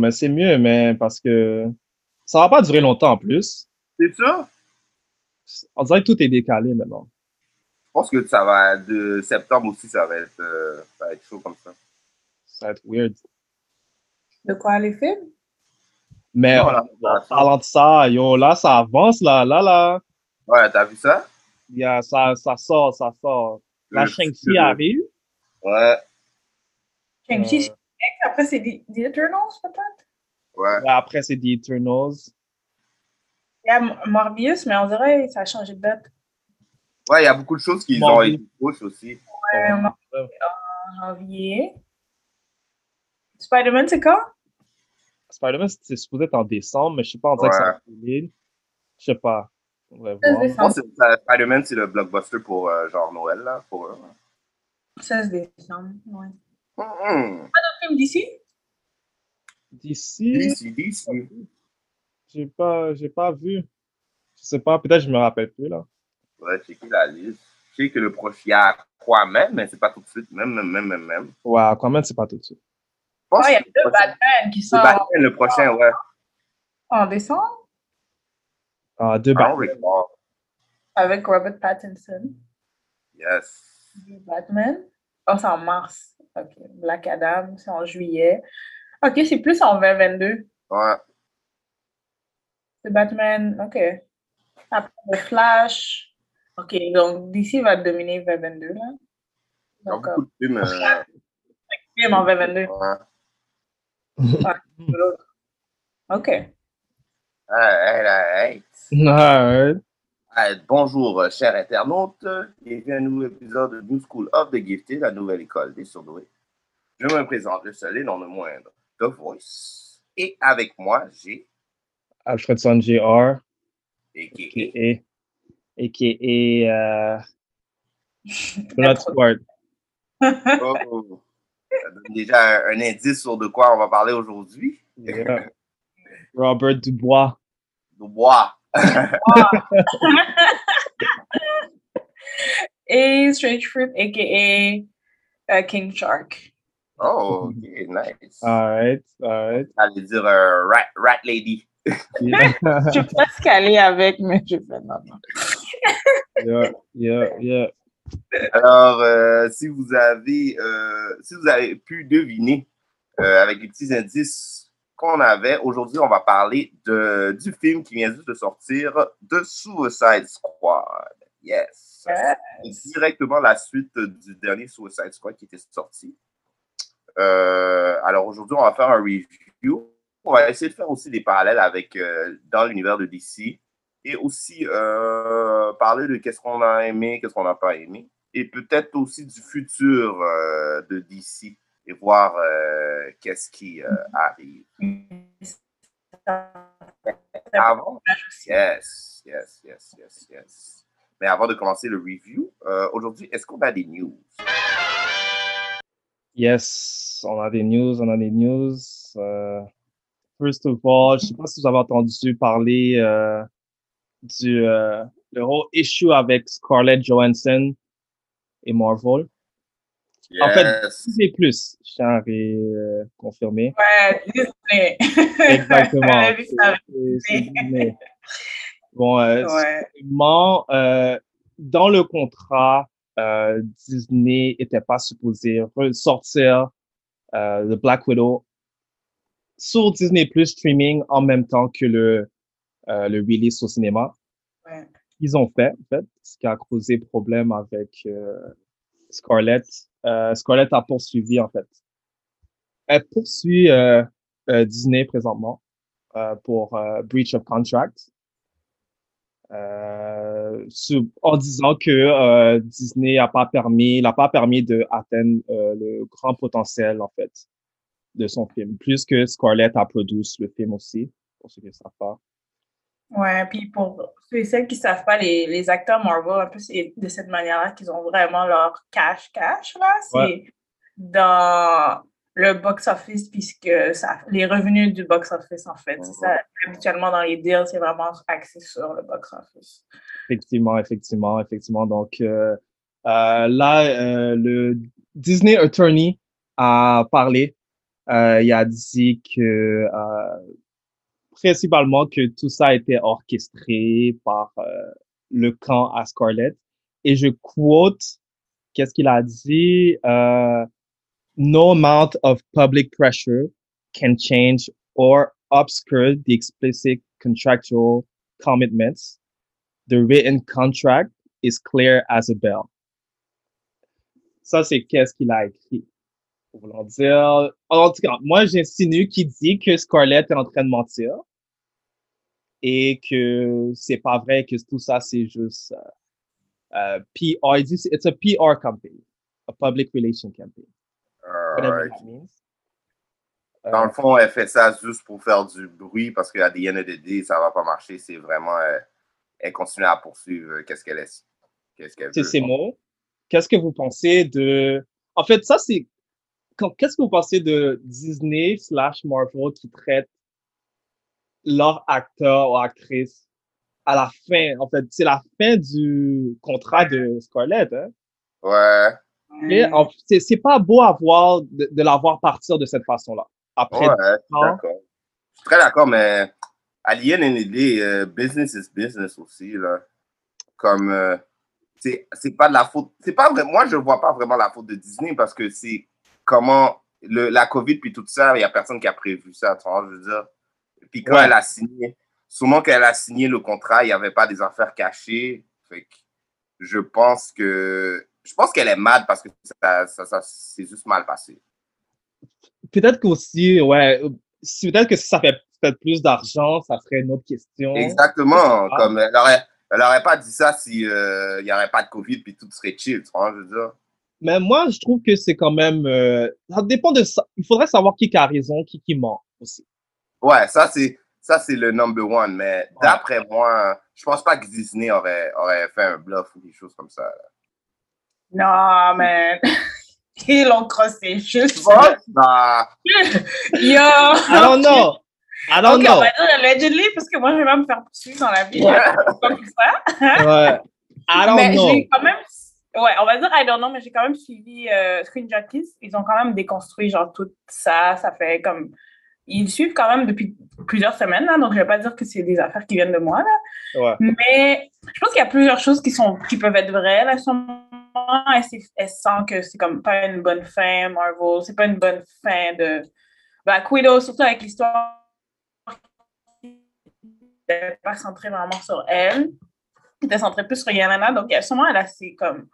mais c'est mieux, mais parce que ça va pas durer longtemps en plus. C'est ça? On dirait que tout est décalé maintenant. Je pense que ça va, de septembre aussi, ça va être, euh, ça va être chaud comme ça. Ça va être weird. De quoi les films? Mais Non, là, en en parlant de ça, yo, là, ça avance, là, là, là. Ouais, t'as vu ça? Il y a, ça, ça sort, ça sort. La Shang-Chi arrive. Ouais, Shang-Chi, Euh. Après, c'est The The Eternals, peut-être? ouais. Ouais, après, c'est The Eternals. Il y a Morbius, mais on dirait que ça a changé de date. Ouais, il y a beaucoup de choses qui ont été push aussi. Ouais, on en- janvier. Spider-Man, c'est quand? Spider-Man, c'est supposé être en décembre, mais je sais pas, on dirait que ça a filé. Je sais pas. On va 16 voir. Je décembre. pense que ça- Spider-Man, c'est le blockbuster pour euh, genre Noël, là. Pour eux. 16 décembre, ouais. Mhm. Un film d'ici? D'ici, DC, DC. j'ai pas, j'ai pas vu. Je sais pas, peut-être je me rappelle plus, là. Ouais, qui la liste. Je sais que le prochain, il y a quoi même, mais c'est pas tout de suite. Même, même, même, même, même. Ouais, Aquaman, c'est pas tout de suite. Ouais, il y a deux Batman qui sortent Batman, le prochain, ouais. en décembre? Ah, deux don't Batman. avec Robert Pattinson. Yes. Deux Batman. Oh, c'est en mars. OK. Black Adam, c'est en juillet. OK, c'est plus en 2022. Ouais. C'est Batman, OK. Après, le Flash. OK, donc DC va dominer 2022, là. Il y a Donc, beaucoup de films. euh, film en 2022. ouais. OK. Alright, alright. Alright. Ah, bonjour, euh, chers internautes. Bienvenue à un nouveau épisode de New School of the Gifted, la nouvelle école des surdoués. Je me présente le seul et non le moindre, The Voice. Et avec moi, j'ai Alfredson Jr. a.k.a. a.k.a. a.k.a. euh, Bloodsport. Oh, ça donne déjà un, un indice sur de quoi on va parler aujourd'hui. Yeah. Robert Dubois. Dubois. Et Strange Fruit, aka uh, King Shark. Oh, ok, nice. Alright, alright. J'allais dire euh, rat, rat Lady. Yeah. Je suis presque allée avec, mais je fais non, non. yeah, yeah, yeah. Alors, euh, si vous avez, euh, si vous avez pu deviner euh, avec les petits indices qu'on avait, aujourd'hui, on va parler de, du film qui vient juste de sortir, de Suicide Squad. Yes. Directement la suite du dernier Suicide Squad qui était sorti. Euh, alors aujourd'hui, on va faire un review. On va essayer de faire aussi des parallèles avec euh, dans l'univers de DC et aussi euh, parler de qu'est-ce qu'on a aimé, qu'est-ce qu'on n'a pas aimé, et peut-être aussi du futur de DC voir euh, qu'est-ce qui euh, arrive. Avant, yes, yes, yes, yes, yes. Mais avant de commencer le review, euh, aujourd'hui, est-ce qu'on a des news? Yes, on a des news, on a des news. First of all, je sais pas si vous avez entendu parler du le issue avec Scarlett Johansson et Marvel. En fait. Disney Plus, je tiens à ré- euh, confirmer. Ouais, Disney. Exactement. On a vu ça. C'est- c'est Disney. Bon, euh, Ouais. effectivement, euh, dans le contrat, euh, Disney n'était pas supposé ressortir euh, le Black Widow sur Disney Plus streaming en même temps que le, euh, le release au cinéma. Ouais. Ils ont fait, en fait, ce qui a causé problème avec euh, Scarlett. Euh, Scarlett a poursuivi, en fait. Elle poursuit euh, euh, Disney présentement euh, pour breach of contract. Euh, en disant que euh, Disney n'a pas permis, n'a pas permis de atteindre euh, le grand potentiel en fait de son film, plus que Scarlett a produit le film aussi, pour ceux qui ne savent pas. Ouais, puis pour ceux et celles qui ne savent pas, les, les acteurs Marvel, un peu, c'est de cette manière-là qu'ils ont vraiment leur cash-cash, là. C'est Ouais. dans le box-office, puisque ça, les revenus du box-office, en fait. C'est ça, habituellement, dans les deals, c'est vraiment axé sur le box-office. Effectivement, effectivement, effectivement. Donc euh, euh, là, euh, le Disney Attorney a parlé. Il a dit que principalement que tout ça a été orchestré par euh, le camp à Scarlett. Et je quote, qu'est-ce qu'il a dit? Euh, no amount of public pressure can change or obscure the explicit contractual commitments. The written contract is clear as a bell. Ça, c'est qu'est-ce qu'il a écrit. Vouloir dire, en tout cas, moi, j'insinue qu'il dit que Scarlett est en train de mentir et que c'est pas vrai, que tout ça, c'est juste euh, euh, PR. C'est- it's a PR campaign, a public relation campaign. Whatever Alright. that means. Dans Euh, le fond, elle fait ça juste pour faire du bruit parce qu'à the end of the day, ça va pas marcher. C'est vraiment. euh, elle continue à poursuivre euh, qu'est-ce qu'elle est. Qu'est-ce qu'elle veut. ces mots. Qu'est-ce que vous pensez de... En fait, ça, c'est... Qu'est-ce que vous pensez de Disney slash Marvel qui traite leur acteur ou actrice à la fin? En fait, c'est la fin du contrat de Scarlett. Hein? Ouais. Et en- c'est c'est pas beau à voir de, de la voir partir de cette façon-là. Après, Ouais, je suis ans. d'accord. Je suis très d'accord, mais à l'IN euh, business is business aussi. Là. Comme, euh, c'est c'est pas de la faute. C'est pas vrai. Moi, je vois pas vraiment la faute de Disney parce que c'est comment le, la COVID puis tout ça, il y a personne qui a prévu ça, tu vois, je veux dire? Puis quand Ouais. elle a signé, sûrement qu'elle a signé le contrat, il n'y avait pas des affaires cachées. Fait que je pense que. Je pense qu'elle est mal parce que ça, ça, ça c'est juste mal passé. peut-être qu'aussi, ouais, euh, si- peut-être que si ça fait peut-être plus d'argent, ça serait une autre question. Exactement. Ah. Comme elle aurait, Elle aurait pas dit ça si euh, il y aurait pas de COVID puis tout serait chill, tu vois, je veux dire? Mais moi, je trouve que c'est quand même. euh, ça dépend de ça. Il faudrait savoir qui qui a raison, qui qui ment aussi. Ouais, ça c'est ça c'est le number one, mais d'après moi, je pense pas que Disney aurait aurait fait un bluff ou des choses comme ça. là. Non, man. Ils l'ont crossé. Juste. Bah, Yo. I don't know. I don't Ok, know. on va dire allegedly parce que moi, je vais pas me faire poursuivre dans la vie. C'est Comme ça. Ouais. I don't mais know. j'ai quand même. Ouais, on va dire I don't know, mais j'ai quand même suivi euh, Screen Junkies. Ils ont quand même déconstruit genre tout ça. Ça fait comme. Ils suivent quand même depuis plusieurs semaines, là, donc je vais pas dire que c'est des affaires qui viennent de moi, là. Ouais. Mais je pense qu'il y a plusieurs choses qui, sont, qui peuvent être vraies, là, sur. Elle, elle sent que c'est comme pas une bonne fin, Marvel. C'est pas une bonne fin de Black Widow, surtout avec l'histoire qui n'était pas centrée vraiment sur elle. Qui était centrée plus sur Yelena. Donc, elle- sûrement, elle a ses, comme,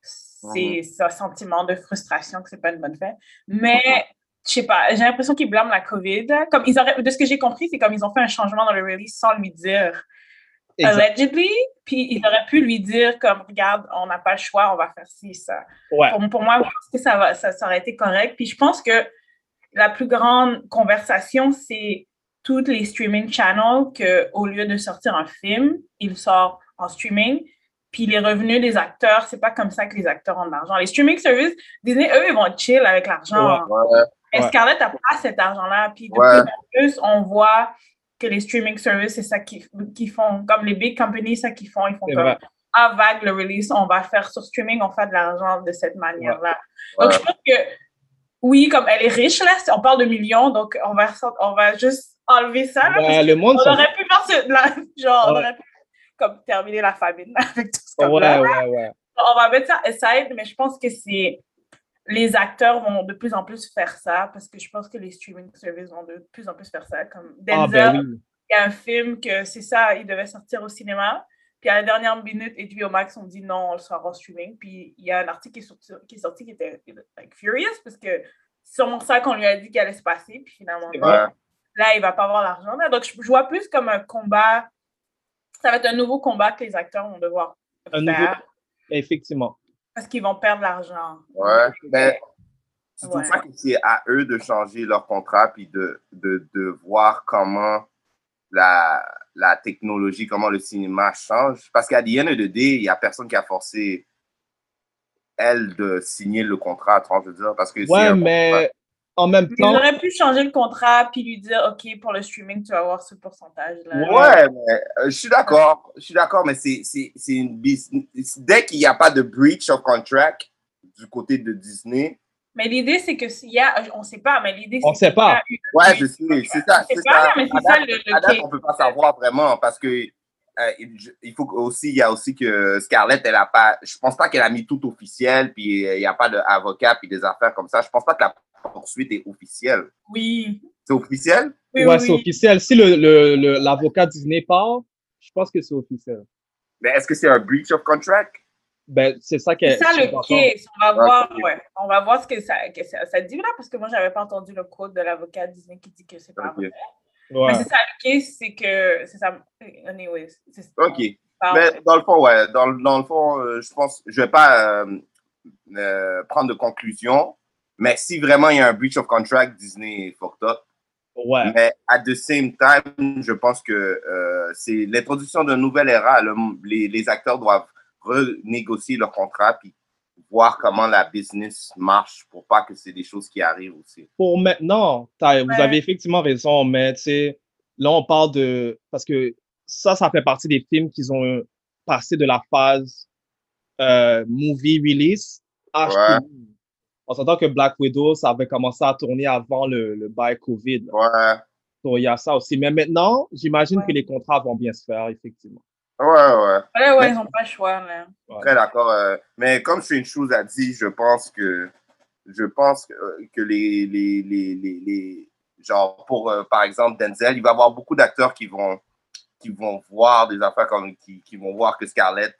ses, ce sentiment de frustration que c'est pas une bonne fin. Mais, je sais pas, j'ai l'impression qu'ils blâment la COVID. Comme ils auraient, de ce que j'ai compris, c'est comme ils ont fait un changement dans le release sans lui dire Exact. allegedly, puis ils auraient pu lui dire comme regarde, on n'a pas le choix, on va faire ci, ça. Ouais. Pour, pour moi, je pense que ça, va, ça, ça aurait été correct. Puis je pense que la plus grande conversation, c'est toutes les streaming channels que au lieu de sortir un film, il sort en streaming. Puis les revenus des acteurs, c'est pas comme ça que les acteurs ont de l'argent. Les streaming services, Disney, eux, ils vont chill avec l'argent. ouais. Ouais. Scarlett n'a pas cet argent-là. Puis de plus en plus, on voit que les streaming services, c'est ça qu'ils qu'ils font. Comme les big companies, c'est ça qu'ils font. Ils font comme à vague le release, on va faire sur streaming, on fait de l'argent de cette manière-là. Donc, je pense que oui, comme elle est riche, là, on parle de millions, donc on va, on va juste enlever ça. là, parce le monde, on ça- aurait pu faire ce, genre, on aurait pu comme terminer la famine là, avec tout ce qu'on ouais, ouais. On va mettre ça aside, mais je pense que c'est les acteurs vont de plus en plus faire ça parce que je pense que les streaming services vont de plus en plus faire ça. Comme Ah, Denzel, ben oui. il y a un film que c'est ça, il devait sortir au cinéma. Puis à la dernière minute, HBO Max ont dit non, on le sort en streaming. Puis il y a un article qui est sorti qui, est sorti qui était like, furious parce que c'est sûrement ça qu'on lui a dit qu'il allait se passer. Puis finalement, vrai. là, il va pas avoir l'argent. là. Donc je, je vois plus comme un combat. Ça va être un nouveau combat que les acteurs vont devoir Un faire nouveau- Effectivement. Parce qu'ils vont perdre l'argent. Ouais, mais c'est pour Ouais. ça que c'est à eux de changer leur contrat puis de, de, de voir comment la, la technologie, comment le cinéma change? Parce qu'à the end of the day, il n'y a personne qui a forcé elle de signer le contrat, tu vois, je veux dire, parce que Ouais, un mais en même Ils temps, auraient pu changer le contrat puis lui dire OK, pour le streaming, tu vas avoir ce pourcentage-là. Ouais, mais euh, je suis d'accord. Je suis d'accord, mais c'est c'est- c'est une business. Dès qu'il n'y a pas de breach of contract du côté de Disney, Mais l'idée, c'est que s'il y a, on ne sait pas, mais l'idée, c'est On sait qu'il y pas. eu- ouais, je sais, c'est ça. C'est ça. mais c'est ça le, le à date, on peut pas savoir vraiment parce que euh, il il faut aussi, il y a aussi que Scarlett, elle a pas, je pense pas qu'elle a mis tout officiel, puis euh, il n'y a pas d'avocat, puis des affaires comme ça. Je pense pas que la poursuite est officielle. Oui. C'est officiel? Oui, ouais, oui, c'est officiel. Si l'avocat le, le, l'avocat Disney part, je pense que c'est officiel. Mais est-ce que c'est un breach of contract? Ben, c'est ça que C'est ça le case. On va voir, ouais. On va voir ce que ça, que ça, ça dit là, parce que moi, j'avais pas entendu le quote de l'avocat Disney qui dit que c'est pas vrai. Ouais. Mais c'est ça le case, c'est que c'est ça. Anyways. c'est- OK. Mais dans le fond, ouais. Dans, dans le fond, euh, je pense, je vais pas euh, euh, prendre de conclusion, mais si vraiment il y a un breach of contract, Disney est fucked up. Ouais. Mais at the same time, je pense que euh, c'est l'introduction d'une nouvelle ère. Le- les, les acteurs doivent renégocier leur contrat puis voir comment la business marche pour pas que c'est des choses qui arrivent aussi. Pour maintenant, vous avez effectivement raison, mais tu sais, là, on parle de. Parce que ça, ça fait partie des films qui ont passé de la phase euh, movie release à Ouais. On s'entend que Black Widow, ça avait commencé à tourner avant le, le bail COVID. là. Ouais. Donc, il y a ça aussi. Mais maintenant, j'imagine Ouais. que les contrats vont bien se faire, effectivement. Ouais, ouais. Ouais, ouais, ils n'ont pas le choix, là. Très d'accord. euh, mais comme une chose a dit, je pense que je pense que, euh, que les, les, les, les, les- genre pour euh, par exemple Denzel, il va y avoir beaucoup d'acteurs qui vont qui vont voir des affaires comme qui, qui vont voir que Scarlett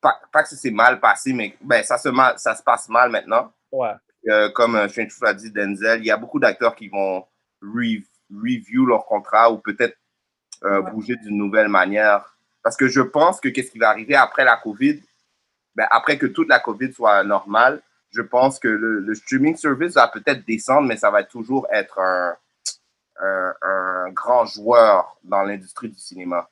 pas, pas que c'est mal passé, mais ben, ça se mal, ça se passe mal maintenant. Ouais. Euh, comme euh, Shane Chou a dit, Denzel, il y a beaucoup d'acteurs qui vont re- review leur contrat ou peut-être euh, Ouais. bouger d'une nouvelle manière Parce que je pense que qu'est-ce qui va arriver après la COVID, ben, après que toute la COVID soit normale, je pense que le, le streaming service va peut-être descendre, mais ça va toujours être un, un, un grand joueur dans l'industrie du cinéma.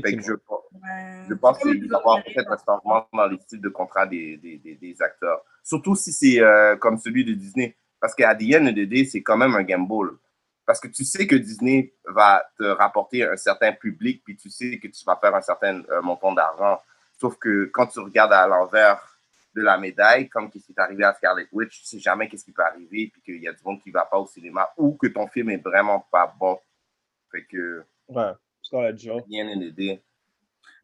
Que je, Ouais. je pense qu'il va y avoir peut-être un changement dans les styles de contrat des, des, des, des acteurs. Surtout si c'est euh, comme celui de Disney. Parce qu'à the end of the day, c'est quand même un gamble. Parce que tu sais que Disney va te rapporter un certain public, puis tu sais que tu vas faire un certain euh, montant d'argent. Sauf que quand tu regardes à l'envers de la médaille, comme ce qui est arrivé à Scarlet Witch, tu sais jamais qu'est-ce qui peut arriver, puis qu'il y a du monde qui va pas au cinéma, ou que ton film est vraiment pas bon. Fait que, Ouais, Scarlett Joe.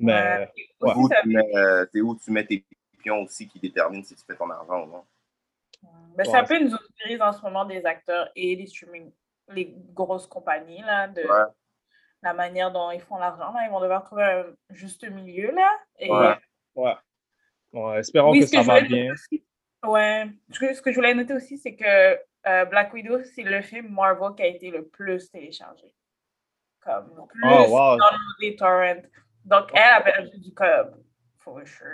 Mais Ouais. ouais. Aussi, Où ça- tu mets, euh, c'est où tu mets tes pions aussi qui déterminent si tu fais ton argent ou non. Ben, c'est Ouais. un peu une zone grise en ce moment des acteurs et les streaming, les grosses compagnies, là, de Ouais. la manière dont ils font l'argent. Là. Ils vont devoir trouver un juste milieu, là. Et, Ouais. ouais. Ouais, espérons Oui, que ça va bien. aussi- Ouais. Ce que, ce que je voulais noter aussi, c'est que euh, Black Widow, c'est le film Marvel qui a été le plus téléchargé. Comme le plus Oh, wow. downloadé torrent. Donc, elle a perdu du cob. For sure.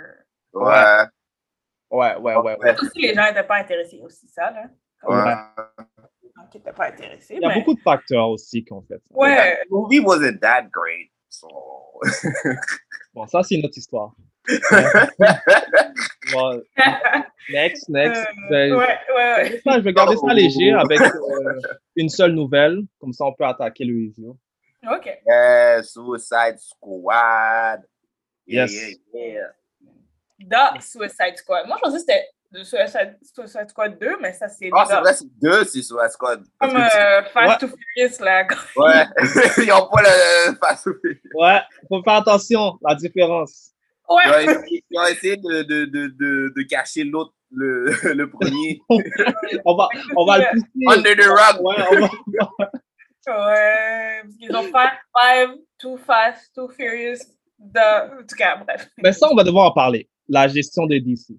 Ouais. Ouais, ouais, ouais. ouais. Ouais. Si les gens n'étaient pas intéressés aussi, ça, là. Comme Ouais. les gens qui n'étaient pas intéressés. Il y a mais- beaucoup de facteurs aussi qui ont fait ça. Ouais. The movie wasn't that great. So... Bon, ça, c'est une autre histoire. Bon, next, next. Euh, Ben, ouais, ouais, ouais. ça, je vais garder ça léger avec euh, une seule nouvelle. Comme ça, on peut attaquer le review. OK. yeah, Suicide Squad. Yeah, Yes. yeah, yeah. The Suicide Squad. Moi, je pensais que c'était The Suicide, Suicide Squad 2, mais ça, c'est Ah, c'est The. vrai, c'est deux, c'est Suicide Squad. Comme euh, Fast Ouais. to Furious, là. Ouais, ils ont pas le face Ouais, faut faire attention, la différence. Ouais. Ils ont essayé, ils ont essayé de, de, de, de, de cacher l'autre, le, le premier. On va, on va le pousser. Under the rug. Ouais, on va- Ouais. Parce qu'ils ont fait Five, Too Fast, Too Furious, The. En tout cas, bref. Mais ça, on va devoir en parler. La gestion de DC.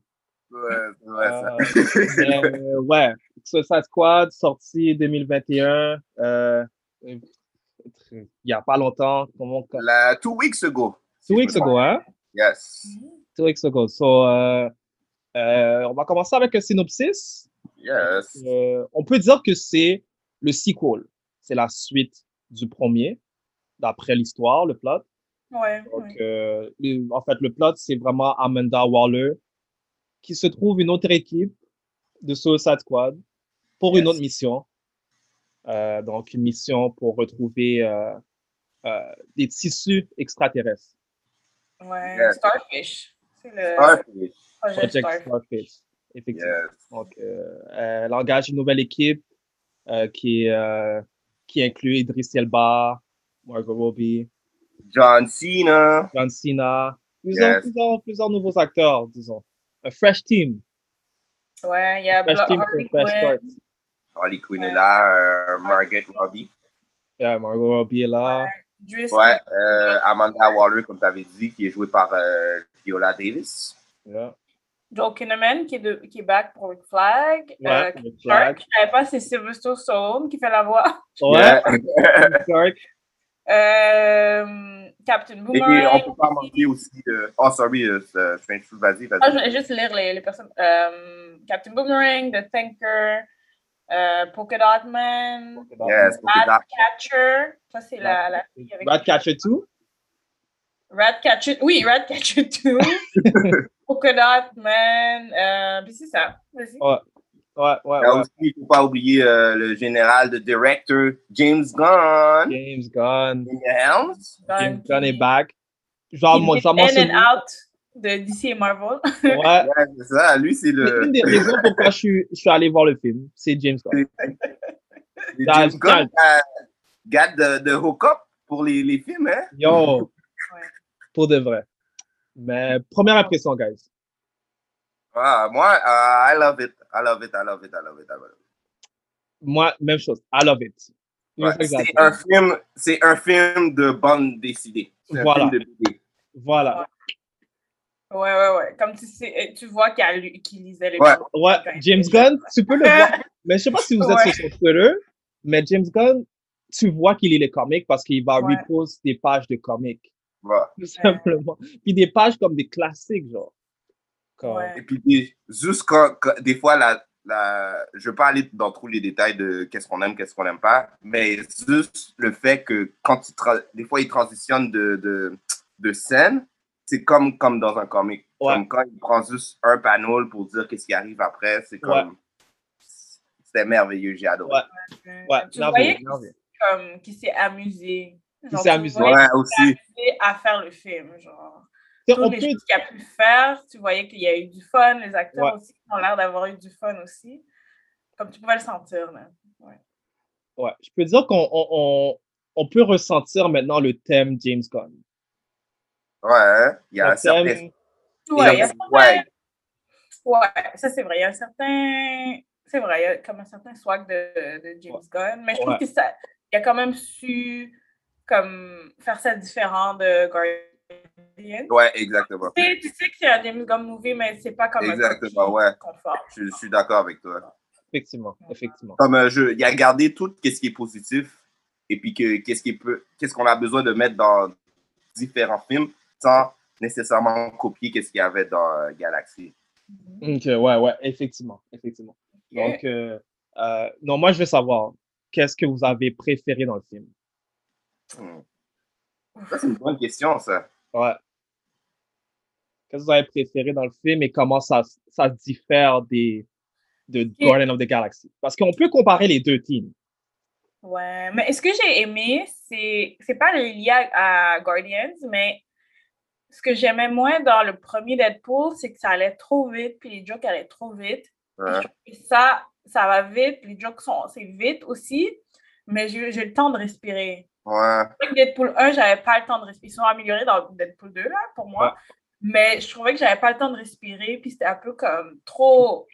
Ouais, c'est vrai, ça. Euh, ouais, Suicide Squad, sorti 2021. Euh, il n'y a pas longtemps. Comment, La, two weeks ago. two weeks ago, hein? Yes. Two weeks ago. So, euh, euh, on va commencer avec un synopsis. Yes. Euh, on peut dire que c'est le sequel. C'est la suite du premier, d'après l'histoire, le plot. Ouais. Donc, ouais. euh, le- en fait, le plot, c'est vraiment Amanda Waller qui se trouve une autre équipe de Suicide Squad pour une autre mission. Euh, donc, une mission pour retrouver euh, euh, des tissus extraterrestres. Ouais. Starfish. C'est le Starfish. Project Starfish. Starfish. Effectivement. Yes. Donc, euh, elle engage une nouvelle équipe euh, qui, euh, qui inclut Idris Elba, Margot Robbie, John Cena. John Cena, plusieurs, Yes. plusieurs, plusieurs nouveaux acteurs, disons. Un fresh team. Ouais, il y a Fresh team Harley for fresh. Quinn. Harley Quinn est là. euh, Margaret Robbie. Yeah, Margot Robbie est là. Ouais. euh, Amanda Waller, comme tu avais dit, qui est jouée par euh, Viola Davis. Yeah. Joel Kinnaman qui est, de, qui est back pour Rick Flag. Ouais, euh, Rick Clark, Flag. je savais pas, c'est Sylvester Stallone qui fait la voix. Ouais. Clark. Euh, Captain Et Boomerang. on peut pas manquer aussi. euh, Oh, sorry, euh, c'est- Strange Fruit, vas-y, Ah, je vas-y. vais juste lire les, les personnes. Euh, Captain Boomerang, The Thinker, euh, Polka Dot Man, Yes. Ratcatcher. Ça, c'est la, la fille avec. Ratcatcher 2. Ratcatcher. Oui, Ratcatcher 2. Polka Dot Man. Euh, puis c'est ça. Vas-y. Ouais, ouais, ouais. Ouais. aussi, il ne faut pas oublier euh, le général de director James Gunn. James Gunn. James Gunn est back. Genre, moi, genre, In and out de DC et Marvel. Ouais. Ouais, c'est ça. Lui, c'est C'est le. une des raisons pourquoi je suis, je suis allé voir le film. C'est James Gunn. c'est James Gunn euh, garde de, de hook-up pour les, les films, hein? Yo. Pour de vrai. Mais première impression, guys. Ah, moi, euh, I love it. I love it. I love it. I love it. I love it. Moi, même chose. I love it. Ouais, C'est un film, c'est un film de bande un Voilà. film de. Voilà. Ouais, ouais, ouais. Comme tu sais, tu vois qu'il lisait les Ouais. comics. Ouais, James Gunn, tu peux le voir. Mais je sais pas si vous êtes Ouais. sur son Twitter, mais James Gunn, tu vois qu'il lit les comics parce qu'il va Ouais. repost des pages de comics. Ouais. tout simplement. Puis des pages comme des classiques, genre. Comme- Ouais. Et puis, des- juste quand, quand- des fois, la, la, je ne veux pas aller dans tous les détails de qu'est-ce qu'on aime, qu'est-ce qu'on n'aime pas, mais juste le fait que quand tu tra- des fois, ils transitionnent de, de, de scène, c'est comme, comme dans un comic. Ouais. Comme quand il prend juste un panel pour dire qu'est-ce qui arrive après, c'est comme. C'était merveilleux, j'ai adoré. Ouais. Ouais, tu voyais qu'il s'est amusé. Amusé. voyais Ouais, qu'il aussi. à faire le film. Genre. Tu sais, Toutes on les peut, choses qu'il a pu faire, tu voyais qu'il y a eu du fun. Les acteurs Ouais. aussi ont l'air d'avoir eu du fun aussi. Comme tu pouvais le sentir. Là. Ouais. ouais, je peux dire qu'on on, on, on peut ressentir maintenant le thème James Gunn. Ouais, il y a Le un certain. thème- Ouais, il y a swag. Ouais, ça c'est vrai. Il y a un certain. C'est vrai, il y a comme un certain swag de, de James Gunn. Mais je trouve Ouais. que ça. Il a quand même su comme faire ça différent de Guardian. Ouais, exactement. Tu sais, tu sais que c'est un James Gunn movie, mais c'est pas comme Exactement, un ouais. confort. Je, je suis d'accord avec toi. Effectivement, effectivement. Comme euh, je, il a gardé tout ce qui est positif et puis que qu'est-ce qui peut, qu'est-ce qu'on a besoin de mettre dans différents films sans nécessairement copier qu'est-ce qu'il y avait dans euh, Galaxy. Ok, ouais, ouais, effectivement, effectivement. Donc, euh, euh, non, moi, je veux savoir, qu'est-ce que vous avez préféré dans le film? Ça, c'est une bonne question, ça. Ouais. Qu'est-ce que vous avez préféré dans le film et comment ça, ça diffère des, de Guardian of the Galaxy? Parce qu'on peut comparer les deux teams. Ouais, mais ce que j'ai aimé, c'est c'est pas le lié à, à Guardians, mais ce que j'aimais moins dans le premier Deadpool, c'est que ça allait trop vite, puis les jokes allaient trop vite. Ouais. que ça, ça va vite, les jokes sont c'est vite aussi, mais j'ai j'ai le temps de respirer. Ouais. Deadpool 1, j'avais pas le temps de respirer. Ils sont améliorés dans Deadpool 2, là, pour moi. Mais je trouvais que j'avais pas le temps de respirer, puis c'était un peu comme trop.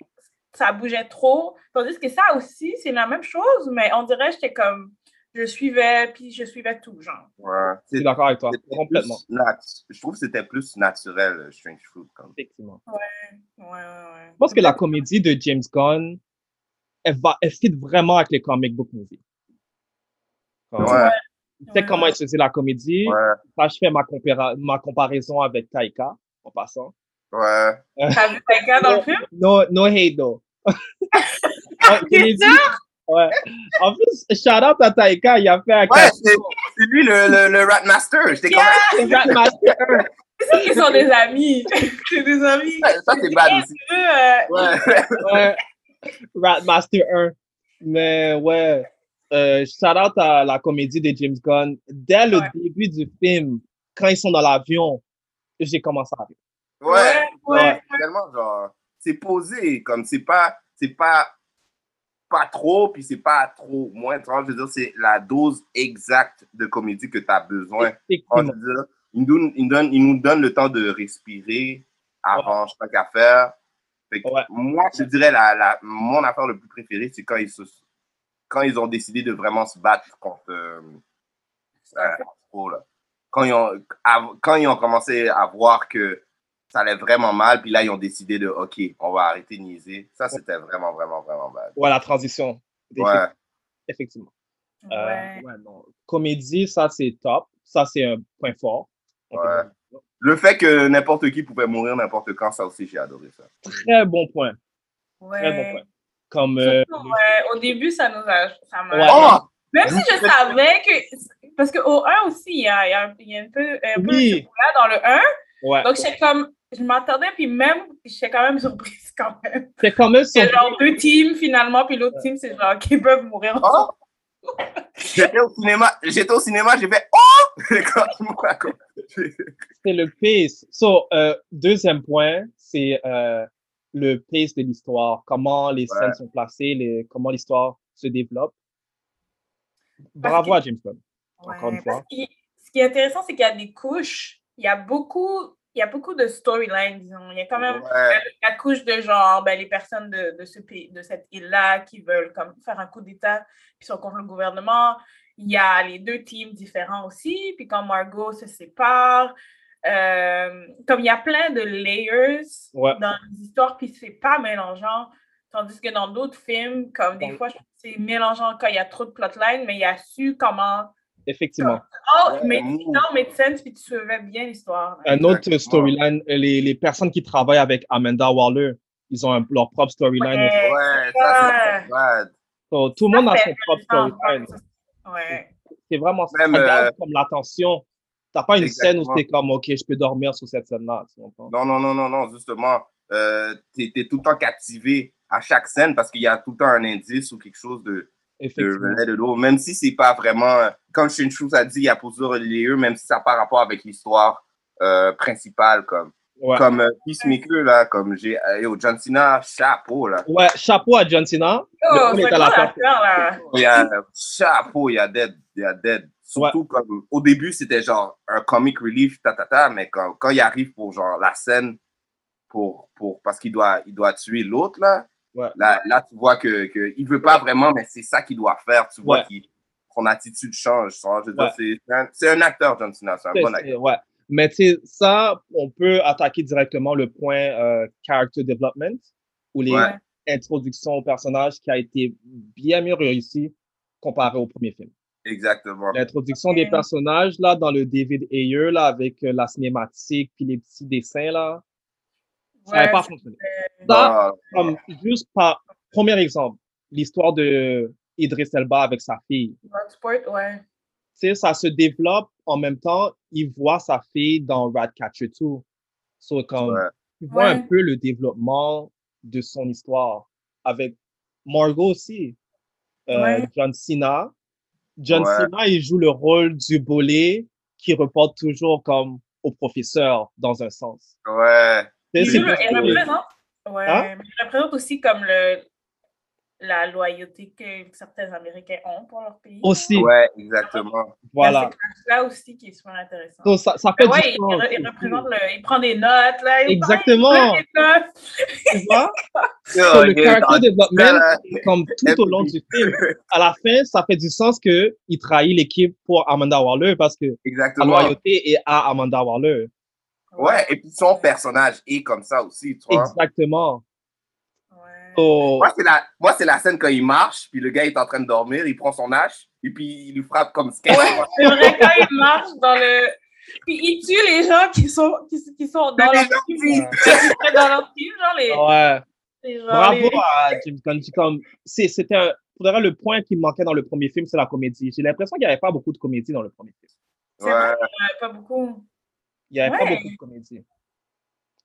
Ça bougeait trop. Tandis que ça aussi, c'est la même chose, mais on dirait que j'étais comme. Je suivais, puis je suivais tout, genre. Ouais. Je suis d'accord avec toi, complètement. nat- Je trouve que c'était plus naturel, euh, Strange Fruit. Comme. Effectivement. Ouais, ouais, ouais. Je pense que la comédie de James Gunn, elle, va, elle fit vraiment avec les comic book movies. Comme- Ouais. Tu sais comment il faisait la comédie? Ouais. Là, je fais ma, compara- ma comparaison avec Taika, en passant. Ouais. T'as vu Taika dans le film? No, no hate, though. Je l'ai dit. Ouais. En plus, shout out à Taika, il a fait un Ouais, c'est c'est lui le, le, le Rat Master. J'étais comme. C'est Rat Master 1. C'est qu'ils sont des amis. c'est des amis. Ça, c'est bad aussi. Euh, Ouais. Ouais. Rat Master 1. Mais ouais, euh, shout out à la comédie de James Gunn. Dès le Ouais. début du film, quand ils sont dans l'avion, j'ai commencé à rire. Ouais, Ouais, ouais. genre, tellement genre, c'est posé, comme c'est pas, c'est pas, pas trop, puis c'est pas trop moins. Tu vois, je veux dire, c'est la dose exacte de comédie que tu as besoin. Dire, il, nous donne, il, donne, il nous donne le temps de respirer avant chaque affaire. Fait que Ouais. Moi, je dirais, la, la, mon affaire le plus préférée, c'est quand ils, se, quand ils ont décidé de vraiment se battre contre euh, euh, là. Quand ils, ont, av- quand ils ont commencé à voir que ça allait vraiment mal, puis là, ils ont décidé de, OK, on va arrêter de niaiser. Ça, c'était vraiment, vraiment, vraiment bad. Ouais, la transition. Ouais. Effectivement. Ouais. Euh, ouais, non. Comédie, ça, c'est top. Ça, c'est un point fort. Ouais. Le fait que n'importe qui pouvait mourir n'importe quand, ça aussi, j'ai adoré ça. Très bon point. Très bon point. Comme. euh, Surtout, ouais, au début, ça nous a. Ça m'a- Ouais. Oh! Même si je savais que. Parce qu'au 1 aussi, il y a, il y a, il y a un peu, un peu Oui. coup-là dans le 1. ouais. Donc, j'étais comme. Je m'attendais, puis même, j'étais quand même surprise quand même. C'est quand même Il y a sur. genre deux teams finalement, puis l'autre team, c'est genre qui peuvent mourir Oh! J'étais au cinéma, j'étais au cinéma, j'ai fait Oh! C'est le pace. So, euh, deuxième point, c'est euh, le pace de l'histoire. Comment les Ouais. scènes sont placées, les, comment l'histoire se développe. Bravo que- à James Gunn. Encore une fois. ce qui est intéressant, c'est qu'il y a des couches. Il y a beaucoup, il y a beaucoup de storylines, disons. Il y a quand même Ouais. la couche de genre, ben, les personnes de, de, ce pays, de cette île-là qui veulent comme, faire un coup d'État, puis sont contre le gouvernement. Il y a les deux teams différents aussi. Puis quand Margot se sépare, euh, comme il y a plein de layers Ouais. dans les histoires, puis c'est pas mélangeant. Tandis que dans d'autres films, comme des fois, c'est mélangeant quand il y a trop de plotlines, mais il a su comment effectivement. Oh, Ouais, mais non, mais sense, puis tu suivais bien l'histoire. Un autre storyline, les, les personnes qui travaillent avec Amanda Waller, ils ont un- leur propre storyline. aussi. Ouais. Ouais, ça, c'est bad. So, tout le monde a Ça son propre storyline. Ouais. C'est vraiment ça. Ça euh, comme l'attention. T'as pas une scène où c'est comme, OK, je peux dormir sur cette scène-là. Non, non, non, non, non, justement, euh, t'es es tout le temps captivé à chaque scène parce qu'il y a tout le temps un indice ou quelque chose de, de de l'eau, même si c'est pas vraiment, comme Shinchu a dit, il y a plusieurs reliés, même si ça n'a pas rapport avec l'histoire euh, principale, comme, Ouais. comme euh, Peacemaker, là, comme j'ai, euh, yo, John Cena, chapeau, là. Ouais, chapeau à John Cena. Oh, c'est à la là? Il y a chapeau, il y a dead, il y a dead. Surtout comme, au début, c'était genre un comic relief, ta, ta, ta, mais quand, quand il arrive pour genre la scène, pour, pour, parce qu'il doit, il doit tuer l'autre, là, Ouais. là, là, tu vois que, que il veut pas vraiment, mais c'est ça qu'il doit faire. Tu vois Ouais. qu'il son attitude change. Ouais. c'est- un, un acteur, John Cena, c'est un bon acteur. ouais. Mais tu sais, ça, on peut attaquer directement le point euh, character development ou les Ouais. introductions au personnage qui a été bien mieux réussi comparé au premier film. Exactement. L'introduction des personnages, là, dans le David Ayer, là, avec euh, la cinématique puis les petits dessins, là, ça n'avait Ouais, pas fonctionné. Ça, comme, juste par, premier exemple, l'histoire de Idris Elba avec sa fille. Bloodsport, ouais. Tu sais, ça se développe en même temps, il voit sa fille dans Ratcatcher 2. So, comme, Ouais. tu vois un peu le développement de son histoire. Avec Margot aussi. Euh, Ouais. John Cena. John Ouais. Cena, il joue le rôle du bolé qui reporte toujours comme au professeur, dans un sens. Ouais. Il, joue il représente, ouais, Hein? il représente aussi comme le, la loyauté que certains Américains ont pour leur pays. Aussi, Ouais, exactement. voilà. C'est là aussi qui est super intéressant. So, ça, ça fait ouais, du il, sens. il représente le, il prend des notes là. il Exactement. prend des notes. Tu vois? So, le character development, comme tout au long du film, à la fin, ça fait du sens que il trahit l'équipe pour Amanda Waller parce que la loyauté est à Amanda Waller. Ouais, et puis son personnage est comme ça aussi, tu vois. Exactement. Ouais. So, Moi, c'est la, moi, c'est la scène quand il marche, puis le gars est en train de dormir, il prend son hache, et puis il lui frappe comme 15 Ouais, c'est vrai quand il marche dans le. Puis il tue les gens qui sont, qui, qui sont dans C'est leur team. gentils. dans leur team, genre les. ouais. les gens, Bravo les- à James Gunn. qui, Comme, c'est- c'était un- le point qui me manquait dans le premier film, c'est la comédie. J'ai l'impression qu'il n'y avait pas beaucoup de comédie dans le premier film. C'est vrai, Ouais. il y en avait pas beaucoup. Il n'y avait pas Ouais. beaucoup de comédie.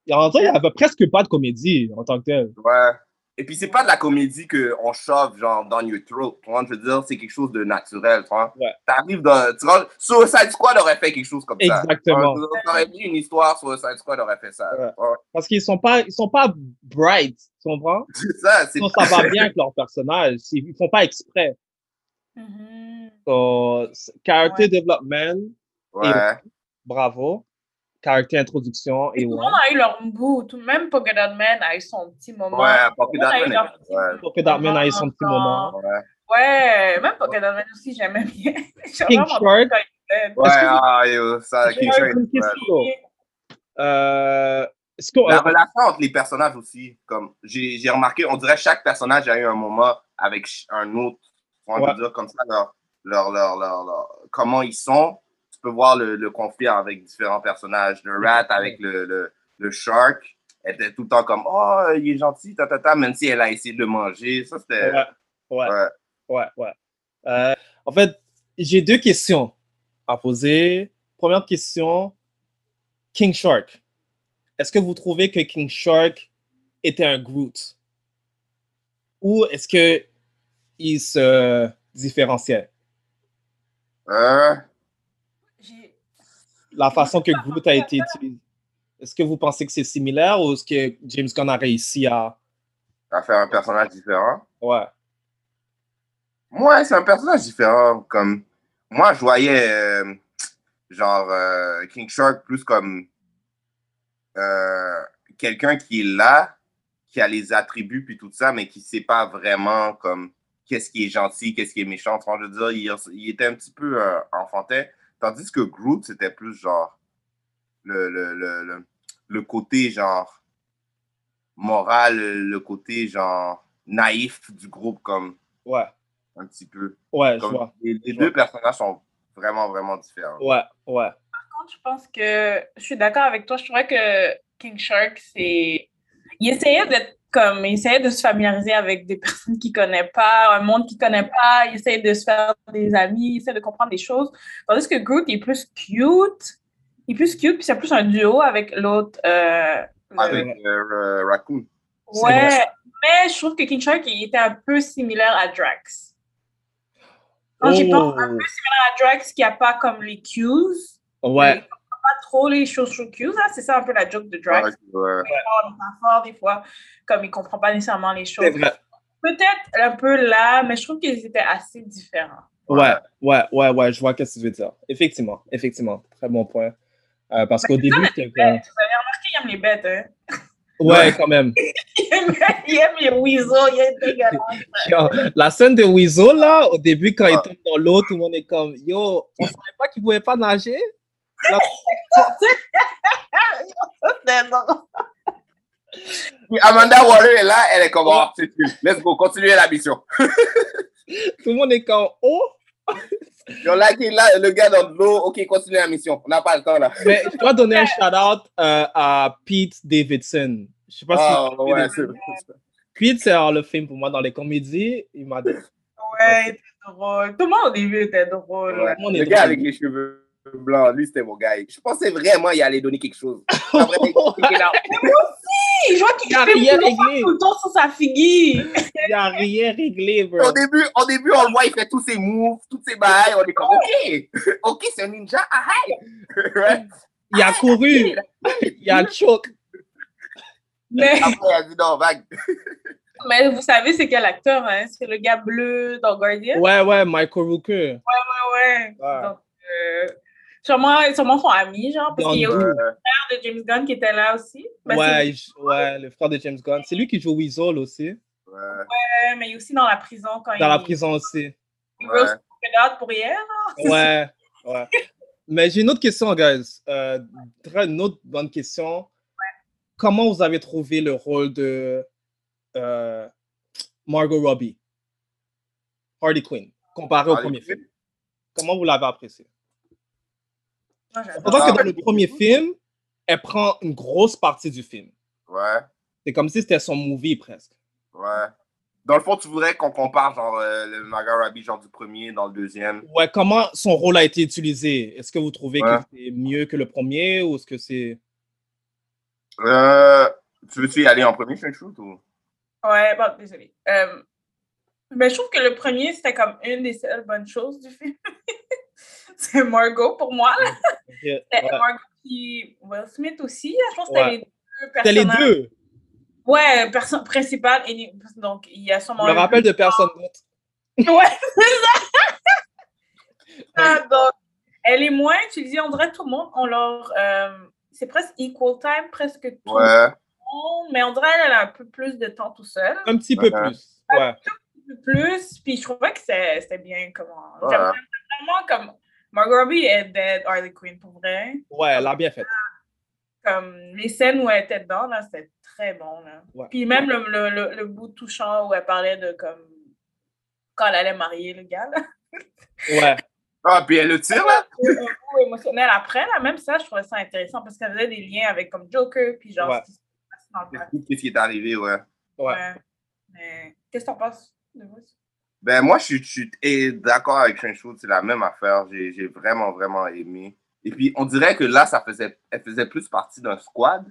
Et en vrai, il n'y avait presque pas de comédie en tant que tel. Ouais. Et puis, c'est pas de la comédie qu'on shove, genre, dans your throat. Tu vois, je veux dire, c'est quelque chose de naturel, tu vois? Ouais. T'arrives dans. Tu vois, Suicide Squad aurait fait quelque chose comme ça. Exactement. Tu vois, T'aurais dit une histoire, Suicide Squad aurait fait ça. Ouais. Ouais. Parce qu'ils sont pas, ils sont pas bright, tu comprends? C'est ça, c'est. Non, ça va bien avec leur personnage. Ils font pas exprès. Mhm. So, c- character Ouais. development, Ouais. bravo. Character introduction, et Tout le ouais. monde a eu leur bout. Tout, même Polka Dot Man a eu son petit moment. Ouais, eu Man a eu son petit moment. Ouais. Ouais, même Polka Dot Man aussi, j'aimais bien. King Shark. Ouais, ah, yo, ça, King Shark, une ouais. question. Euh, est-ce que, La relation entre les personnages aussi, comme j'ai j'ai remarqué, on dirait que chaque personnage a eu un moment avec un autre. On Ouais. va dire comme ça, leur, leur, leur, leur- leur- comment ils sont. Tu peux voir le, le conflit avec différents personnages. Le rat avec le, le, le shark elle était tout le temps comme Oh, il est gentil, ta, ta, ta, même si elle a essayé de le manger. Ça, c'était. ouais, ouais, Ouais. ouais, ouais. Euh, en fait, j'ai deux questions à poser. Première question, King Shark. Est-ce que vous trouvez que King Shark était un Groot? Ou est-ce que il se différenciait? Hein? La façon que Groot a été utilisé. Est-ce que vous pensez que c'est similaire ou est-ce que James Gunn a réussi à... À faire un personnage différent? Ouais, Moi, c'est un personnage différent. Comme moi, je voyais euh, genre euh, King Shark plus comme euh, quelqu'un qui est là, qui a les attributs puis tout ça, mais qui sait pas vraiment comme qu'est-ce qui est gentil, qu'est-ce qui est méchant. Vois, je veux dire, il, il était un petit peu euh, enfantin, tandis que Groot c'était plus genre le le, le, le, le côté genre moral, le côté genre naïf du groupe comme ouais, un petit peu. ouais, je Comme vois. les, les Je deux vois. personnages sont Vraiment, vraiment différent. Ouais, ouais. Par contre, je pense que je suis d'accord avec toi. Je trouvais que King Shark, c'est. Il essayait d'être comme. Il essayait de se familiariser avec des personnes qu'il connaît pas, un monde qu'il connaît pas. Il essayait de se faire des amis, il essaie de comprendre des choses. Tandis que Groot, il est plus cute. Il est plus cute, puis c'est plus un duo avec l'autre. euh, le- Avec euh, euh, Raccoon. Ouais, mais je trouve que King Shark, il était un peu similaire à Drax. Quand j'y pense, un peu similaire à Drax, qui a pas comme les cues. Ouais. Pas trop les choses sur cues, là. C'est ça un peu la joke de Drax. Ouais, ouais. fort, il est fort des fois, comme il comprend pas nécessairement les choses. Peut-être un peu là, mais je trouve qu'ils étaient assez différents. Ouais, ouais, ouais, ouais, je vois ce que tu veux dire. Effectivement, effectivement. Très bon point. Euh, parce qu'au début, comme. Vous avez remarqué, il aime les bêtes, hein? Ouais, quand même. Il aime, il aime les weasels, il est dégueulasse. Yo, la scène de Weasel, là, au début, quand il tombe dans l'eau, tout le monde est comme Yo, on savait pas qu'il pouvait pas nager? Là, C'est drôle. Amanda Waller est là, elle est comme, oh, c'est. Let's go, continuez la mission. tout le monde est comme Oh! Ils ont liké là, le gars dans l'eau, ok, continuez la mission. On n'a pas le temps là. Mais je dois donner un shout-out euh, à Pete Davidson. Je sais pas Ah, si ouais, c'est Pete, c'est le film pour moi dans les comédies. Il m'a dit. Ouais, c'était drôle. Tout le monde au début était drôle. Ouais. Le drôle. gars avec les cheveux blancs, lui, c'était mon gars. Je pensais vraiment il allait donner quelque chose. Après, il était là. Je vois qu'il Il a fait rien tout réglé. le temps sur sa figure. Il a rien réglé, Au bro. début, au début, on le voit, il fait tous ses moves, toutes ses bails. On est comme, ok, ok, c'est un ninja. Ah, hi. Ouais. Il a couru. Il a choke. Mais, Après, il a dit non, vague. mais vous savez, c'est quel acteur, hein? C'est le gars bleu dans Guardian? Ouais, ouais, Michael Rooker. Ouais, ouais. Ouais. Donc, euh, sûrement, sûrement son ami, genre, parce Dans qu'il y a aussi le frère de James Gunn qui était là aussi. Ben, Ouais, ouais, le frère de James Gunn. C'est lui qui joue Weasel aussi. Ouais, c'est- mais il est aussi dans la prison quand Dans il, la prison aussi. il ouais. pour hier. Ouais, ouais. Mais j'ai une autre question, guys. Euh, très- une autre bonne question. Comment vous avez trouvé le rôle de euh, Margot Robbie, Harley Quinn, comparé au premier Quinn? film? Comment vous l'avez apprécié? Ah, que dans le premier film, elle prend une grosse partie du film. Ouais, C'est comme si c'était son movie presque. ouais. Dans le fond, tu voudrais qu'on compare genre euh, le Margot Robbie genre du premier dans le deuxième? Ouais, comment son rôle a été utilisé? Est-ce que vous trouvez Ouais. que c'est mieux que le premier ou est-ce que c'est. Euh, tu veux-tu y aller en premier, Shane Shoot, ou? Ouais, bon, désolé. Euh, mais je trouve que le premier, c'était comme une des seules bonnes choses du film. c'est Margot pour moi. là. Ouais. Margot puis Will Smith aussi. là. Je pense que c'était Ouais. les deux C'était les personnages. deux? Ouais, personne principale. et- Donc, il y a sûrement. Je me le- rappelle de personne d'autre. Ouais, c'est ça. Ah, donc, elle est moins utilisée. On dirait tout le monde. On leur. euh, c'est presque equal time, presque tout Ouais, le monde. Mais on dirait qu'elle a un peu plus de temps tout seul. Un petit peu Ouais. plus. Ouais. un peu plus. Puis je trouvais que c'est- c'était bien comment. Ouais. Vraiment comme. Margot Robbie est dead Harley Quinn pour vrai. Ouais, elle a bien fait. Comme les scènes où elle était dedans, là, c'était très bon. Là. Ouais. Puis même le, le, le, le bout touchant où elle parlait de comme. Quand elle allait marier le gars, là. Ouais. Ah, puis elle le tire, là? un bout émotionnel après, là, même ça, je trouvais ça intéressant parce qu'elle faisait des liens avec comme Joker, puis genre. Ouais. ce qui se passe dans le passé. Qu'est-ce qui est arrivé, ouais. Ouais. Ouais. Mais qu'est-ce que t'en penses de vous? Ben, moi, je suis, d'accord avec Shane Shoot, c'est la même affaire. J'ai vraiment, vraiment aimé. Et puis, on dirait que là, ça faisait, elle faisait plus partie d'un squad,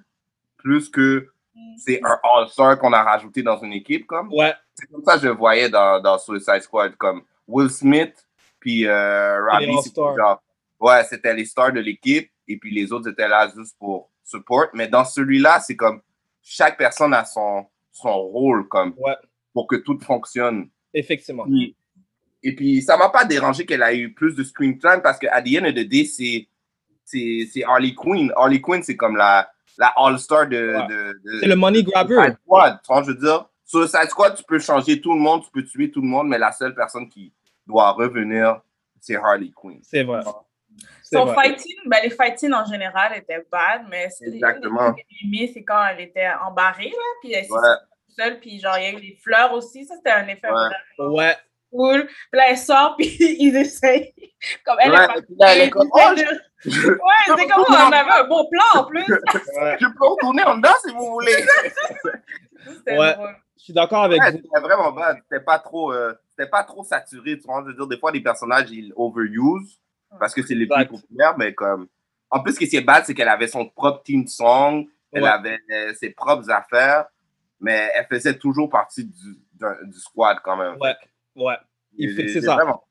plus que c'est un All-Star qu'on a rajouté dans une équipe, comme. Ouais. C'est comme ça que je voyais dans, dans Suicide Squad, comme Will Smith, puis euh, Robbie, genre, ouais, c'était les stars de l'équipe, et puis les autres étaient là juste pour support. Mais dans celui-là, c'est comme chaque personne a son, son rôle, comme, Ouais. pour que tout fonctionne. Effectivement. Puis- et puis, ça m'a pas dérangé qu'elle ait eu plus de screen time parce que, à the end of the day, c'est, c'est, c'est Harley Quinn. Harley Quinn, c'est comme la, la All-Star de, Ouais. de, de- C'est le money grabber. Suicide Squad. Tu vois, je veux dire, sur le Side Squad, tu peux changer tout le monde, tu peux tuer tout le monde, mais la seule personne qui doit revenir, c'est Harley Quinn. C'est vrai. Son vrai. fighting, ben, les fighting en général étaient bad, mais que j'ai aimé, c'est quand elle était embarrée, là, puis elle s'est Ouais. Seule, puis genre, il y a eu les fleurs aussi, ça, c'était un effet Ouais. vraiment- Ouais. cool. Puis là, elle sort, puis ils essayent. Comme elle Ouais, est puis là, elle est partie, comme, oh, je- Ouais, c'est comme on avait un bon plan en plus. Je peux retourner en dedans si vous voulez. Ouais. drôle. Je suis d'accord avec Ouais, vous. c'était vraiment bad. C'était pas trop, euh, c'était pas trop saturé. Tu vois, je veux dire, des fois, les personnages, ils overuse parce que c'est les plus populaires, mais comme. En plus, ce qui est bad, c'est qu'elle avait son propre team song, elle Ouais. avait euh, ses propres affaires, mais elle faisait toujours partie du, du squad quand même. Ouais, ouais. Il fait- c'est ça. vraiment-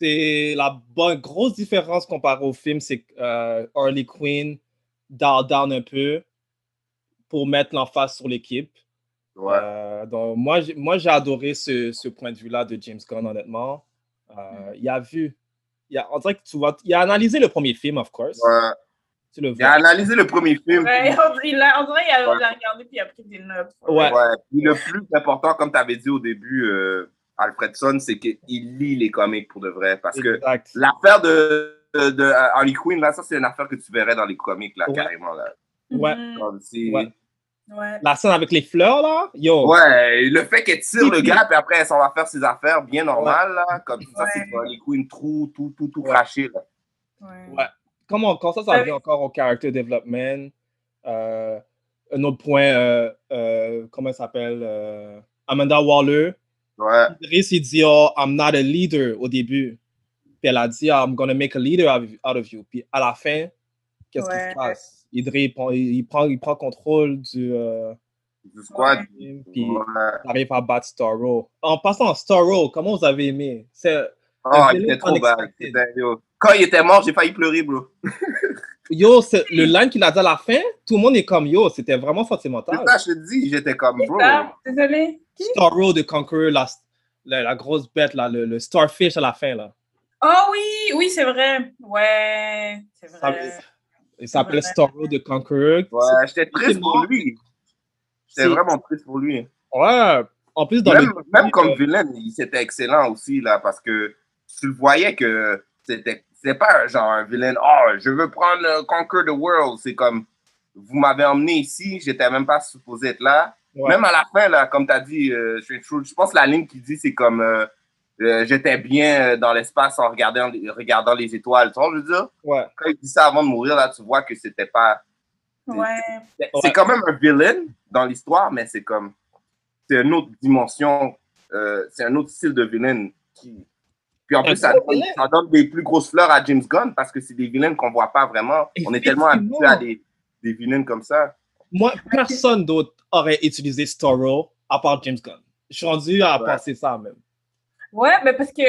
C'est la bonne, grosse différence comparée au film, c'est que euh, Harley Quinn down, down un peu pour mettre l'emphase sur l'équipe. Ouais. Euh, donc, moi, j'ai- moi, j'ai adoré ce, ce point de vue-là de James Gunn, honnêtement. Euh, il a vu, il a, on dirait que tu vois, il a analysé le premier film, of course. Ouais. Tu le Il a analysé le premier film. Ouais, on, il a, on dirait qu'il a, Ouais. regardé puis il a pris des notes. Ouais. Ouais. Puis le plus important, comme tu avais dit au début, euh, Alfredson, c'est qu'il lit les comics pour de vrai. Parce que l'affaire de, de, de Harley Quinn, là, ça, c'est une affaire que tu verrais dans les comics, là, Ouais. carrément. Là. Ouais. Comme Ouais. Ouais. La scène avec les fleurs, là, yo. Ouais, le fait qu'elle tire Puis- le gars, puis après, elle s'en va faire ses affaires bien normales, là. Comme ça, Ouais. c'est pour Harley Quinn, tout, tout, tout, tout Ouais. craché, là. Ouais. Comment, quand ça, ça vient encore au character development? euh, un autre point, euh, euh, comment elle s'appelle euh, Amanda Waller. Ouais. Idris, il dit, oh, I'm not a leader au début. Puis elle a dit, I'm gonna make a leader out of, you. Puis à la fin, qu'est-ce qui se passe? Idris, il prend, il prend, il prend contrôle du euh, Du squad. puis Ouais. il arrive à battre Starro. En passant, Starro, comment vous avez aimé? C'est Oh, il était trop bad. Quand il était mort, j'ai failli pleurer, bro. Yo, c'est- le line qu'il a dit à la fin, tout le monde est comme yo, c'était vraiment sentimental. C'est ça, je te dis, j'étais comme, bro. Ah, désolé. Starro de Conqueror, la, la, la grosse bête, là, le, le Starfish à la fin. Là. Oh oui, oui, c'est vrai. Ouais, c'est Ça- vrai. Il s'appelait Ouais. Starro de Conqueror. Ouais, j'étais triste pour lui. J'étais vraiment triste pour lui. Ouais. En plus, dans Même, le. même comme euh, vilain, il- c'était excellent aussi, là, parce que tu le voyais que c'était c'était pas genre un vilain, oh, je veux prendre euh, Conquer the World. C'est comme, vous m'avez emmené ici, j'étais même pas supposé être là. ouais. Même à la fin, là, comme tu as dit, euh, je, pense que la ligne qu'il dit, c'est comme, euh, euh, j'étais bien dans l'espace en regardant, regardant les étoiles. Tu vois, je veux dire, ouais. quand il dit ça avant de mourir, là, tu vois que c'était pas. Ouais. C'est Ouais. quand même un villain dans l'histoire, mais c'est comme. C'est une autre dimension. euh, c'est un autre style de villain. Qui... Puis en plus, ça donne, villain. ça donne des plus grosses fleurs à James Gunn parce que c'est des vilains qu'on voit pas vraiment. On est tellement habitué à des, des vilains comme ça. Moi, personne d'autre aurait utilisé Starro à part James Gunn. Je suis rendu à Ouais. penser ça même. Ouais, mais parce que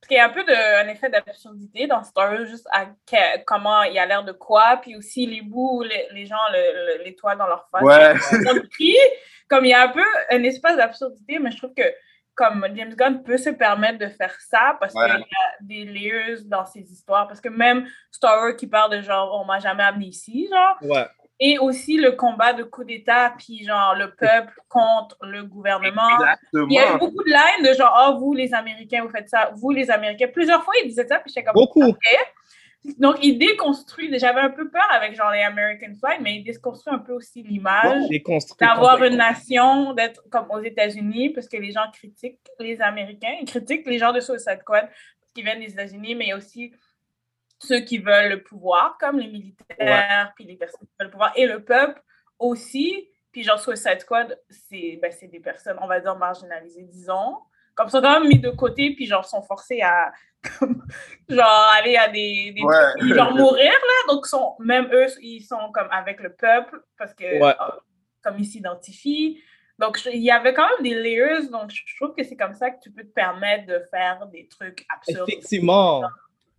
parce qu'il y a un peu de, un effet d'absurdité dans Star Wars, juste à que- comment il a l'air de quoi, puis aussi les bouts, les, les gens, le- le- l'étoile dans leur face. Ouais. Comme il y a un peu un espace d'absurdité, mais je trouve que comme James Gunn peut se permettre de faire ça parce qu'il y a des layers dans ses histoires. Parce que même Star Wars qui parle de genre, on m'a jamais amené ici, genre, Ouais. et aussi le combat de coup d'État, puis genre le peuple contre le gouvernement. Exactement. Il y a eu beaucoup de lines de genre, oh, vous les Américains, vous faites ça, vous les Américains. Plusieurs fois, il disait ça, puis j'étais comme, Beaucoup. Donc, il déconstruit, j'avais un peu peur avec genre les American Flag, mais il déconstruit un peu aussi l'image d'avoir une nation, d'être comme aux États-Unis, parce que les gens critiquent les Américains, ils critiquent les gens de Suicide Squad qu'ils viennent des États-Unis, mais il y a aussi ceux qui veulent le pouvoir, comme les militaires, puis les personnes qui veulent le pouvoir, et le peuple aussi. Puis genre Suicide Squad, c'est ben, c'est des personnes, on va dire, marginalisées, disons. Comme sont quand même mis de côté, puis genre sont forcés à genre aller à des, des Ouais. trucs, genre mourir là. Donc sont, même eux, ils sont comme avec le peuple parce que Ouais. euh, comme ils s'identifient. Donc je- il y avait quand même des layers. Donc je trouve que c'est comme ça que tu peux te permettre de faire des trucs absurdes. Effectivement.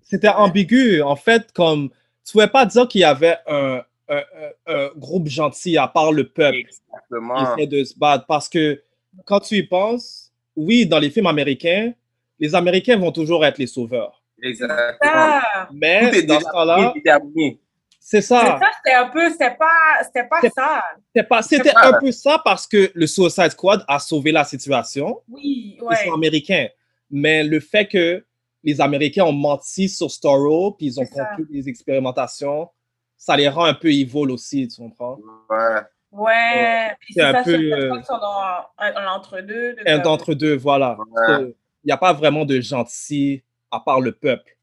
C'était ambigu. En fait, comme tu pouvais pas dire qu'il y avait un, un- un- un groupe gentil à part le peuple qui Exactement. essaie de se battre. Parce que quand tu y penses, oui, dans les films américains, les Américains vont toujours être les sauveurs. Exactement. Tout Mais est dans ce temps-là, c'est c'est ça. ça, c'était un peu, c'était pas, c'était pas C'est- ça. C'était pas- C'était pas- un peu ça parce que le Suicide Squad a sauvé la situation. Oui, Ils ouais. sont américains. Mais le fait que les Américains ont menti sur Starro, puis ils ont C'est conclu des expérimentations, ça les rend un peu evil aussi, tu comprends? Ouais. Ouais, puis c'est un ça, peu, euh, dans un, un entre-deux. de Un comme- d'entre deux, voilà. Ouais. Il n'y a pas vraiment de gentil à part le peuple.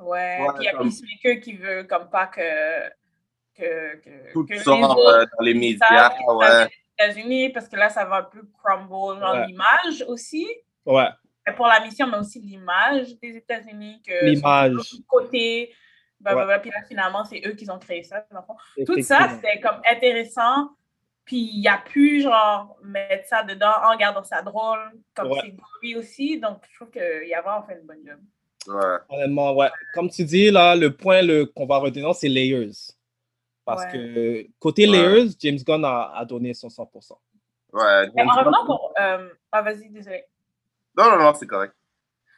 Ouais, Ouais, puis il y a Peacemaker qui veut comme pas que. que, que, Tout que les sort autres euh, dans les médias, ça ouais. États-Unis parce que là, ça va un peu crumble Ouais. l'image aussi. Ouais, Mais pour la mission, mais aussi l'image des États-Unis. que L'image. côté. Bah, Ouais. bah, bah, puis là, finalement, c'est eux qui ont créé ça. Tout ça, c'était comme intéressant. Puis il a pu, genre, mettre ça dedans en gardant ça drôle, comme Ouais. c'est gory aussi. Donc, je trouve qu'il y a vraiment fait une bonne job. Ouais. Honnêtement, ouais. Comme tu dis, là, le point le, qu'on va retenir, c'est Layers. Parce Ouais. que côté Ouais. Layers, James Gunn a, a donné son 100%. Ouais. Mais en revenant pour. euh, Ah, vas-y, désolé. Non, non, non, c'est correct.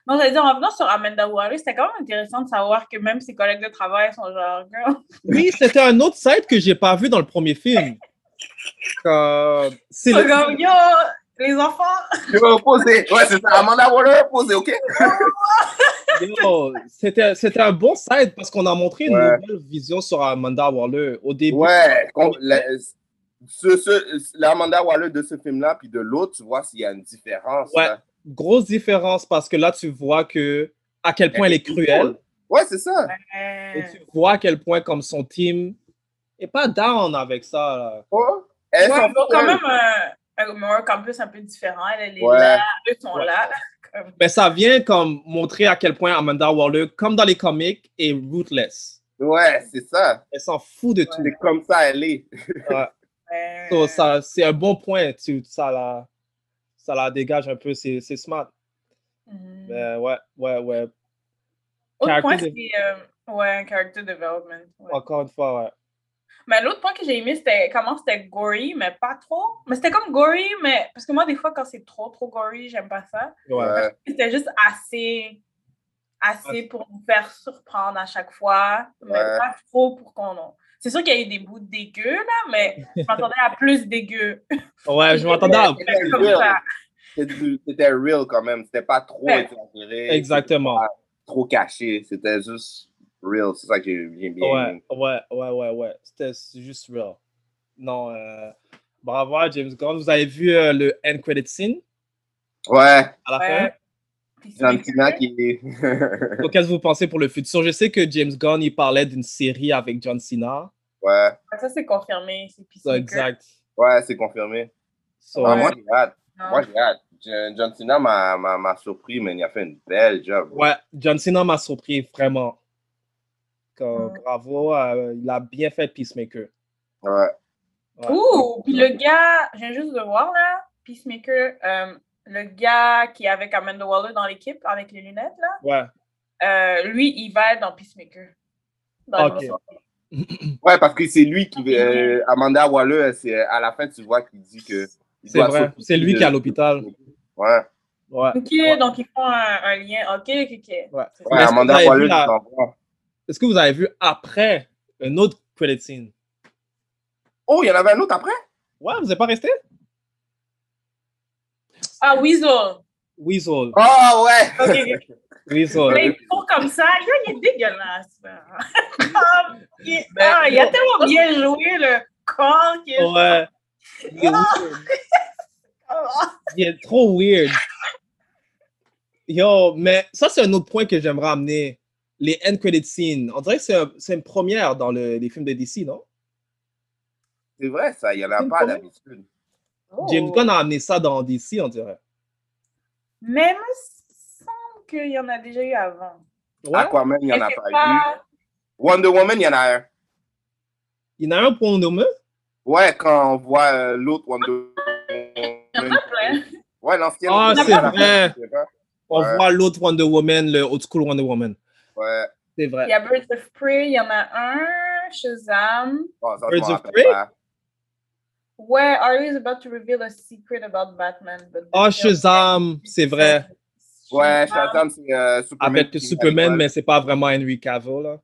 Non, j'allais dire, en revenant sur Amanda Waller, c'était quand même intéressant de savoir que même ses collègues de travail sont genre, girl. Oui, c'était un autre site que j'ai pas vu dans le premier film. Euh, c'est C'est le- comme, yo, les enfants. Yo, posez. Ouais, c'est ça. Amanda Waller, posez, OK? Yo, C'était c'était un bon site parce qu'on a montré une Ouais. nouvelle vision sur Amanda Waller au début. Ouais. la- ce, ce, l'Amanda Waller de ce film-là, puis de l'autre, tu vois s'il y a une différence. Ouais. là. Grosse différence parce que là, tu vois que à quel point elle est cruelle Ouais, c'est ça. et tu vois à quel point comme son team est pas down avec ça. là. Oh, elles Ouais, sont ils ont quand même un, un humor campus un peu différent. Elle, elle est Ouais. là, eux sont Ouais. là. Mais ça vient comme montrer à quel point Amanda Waller, comme dans les comics, est ruthless. Ouais, c'est ça. Elle s'en fout de tout. C'est comme ça, elle est. Ouais. Ouais. So, ça, c'est un bon point. Tu, ça, la, ça la dégage un peu. C'est, c'est smart. Mais ouais, ouais, ouais. Autre character point, de- c'est euh, ouais, character development. ouais. Encore une fois, ouais. Mais l'autre point que j'ai aimé, c'était comment c'était gory, mais pas trop. Mais c'était comme gory, mais parce que moi, des fois, quand c'est trop, trop gory, j'aime pas ça. Ouais. C'était juste assez, assez pour nous faire surprendre à chaque fois, mais Ouais. pas trop pour qu'on. C'est sûr qu'il y a eu des bouts dégueux, là, mais je m'attendais à plus dégueu. Ouais, je m'attendais à. Real. ça. C'était real quand même. C'était pas trop Ouais. exagéré. Exactement. pas Trop caché. C'était juste real. C'est ça que j'ai bien bien Ouais, ouais, ouais, ouais, ouais. C'était juste real. Non, euh, bravo à James Gunn. Vous avez vu euh, le end credit scene? Ouais. à la Ouais. fin? John qui est. Qu'est-ce que vous pensez pour le futur? Je sais que James Gunn, il parlait d'une série avec John Cena. ouais. Ça, c'est confirmé. C'est exact. Ouais, c'est confirmé. So, Ah, Ouais. moi, j'ai hâte. Non. Moi, j'ai hâte. John Cena m'a- surpris, mais il a fait une belle job. Ouais, John Cena m'a surpris vraiment. Mm. Bravo, euh, il a bien fait Peacemaker. Ouais. Ouais. Ouh, puis le gars, je viens juste de voir là, Peacemaker, euh, le gars qui est avec Amanda Waller dans l'équipe avec les lunettes là, Ouais. euh, lui, il va être dans Peacemaker. Dans Ok. l'émission. Ouais, parce que c'est lui qui. euh, Amanda Waller, c'est à la fin, tu vois qu'il dit que. C'est vrai. C'est lui de- qui est à l'hôpital. Ouais. Ouais. Ok, donc ils font un, un lien. Ok, ok, ok. Ouais. C'est Ouais, que Amanda Waller, la-. Est-ce que vous avez vu après un autre credit scene? Oh, il y en avait un autre après? Ouais, vous n'êtes pas resté? Ah, Weasel. Weasel. Oh, ouais! Ok, ok. Weasel. Mais comme ça. Yo, il est dégueulasse. il, est- ah, il a tellement bien joué le corps qui est. Ouais. Il est, weird. Ah, Il est trop weird. Yo, mais ça, c'est un autre point que j'aimerais amener. Les end credit scenes. On dirait que c'est un- c'est une première dans le- les films de DC, non? C'est vrai, ça, il n'y en a pas d'habitude. Oh. James Gunn a amené ça dans DC, on dirait. Mais il me semble qu'il y en a déjà eu avant. Ouais. Aquaman, il n'y en a pas eu. Wonder Woman, il y en a un. Il y en a un pour Wonder Woman? Ouais, quand on voit euh, l'autre Wonder Il y en Woman. a plein. Ouais, l'ancienne. Ah, Wonder c'est Woman, vrai. c'est vrai. On Ouais. voit l'autre Wonder Woman, le old school Wonder Woman. Ouais. C'est Il vrai. y a Birds of Prey, il y en a un. Shazam. Ça, je Birds of Prey? pas. Ouais, Ari is about to reveal a secret about Batman? but Oh, Shazam, c'est vrai. Ouais, Shazam, c'est euh, Superman. Avec Superman, mais c'est pas vraiment Henry Cavill, là.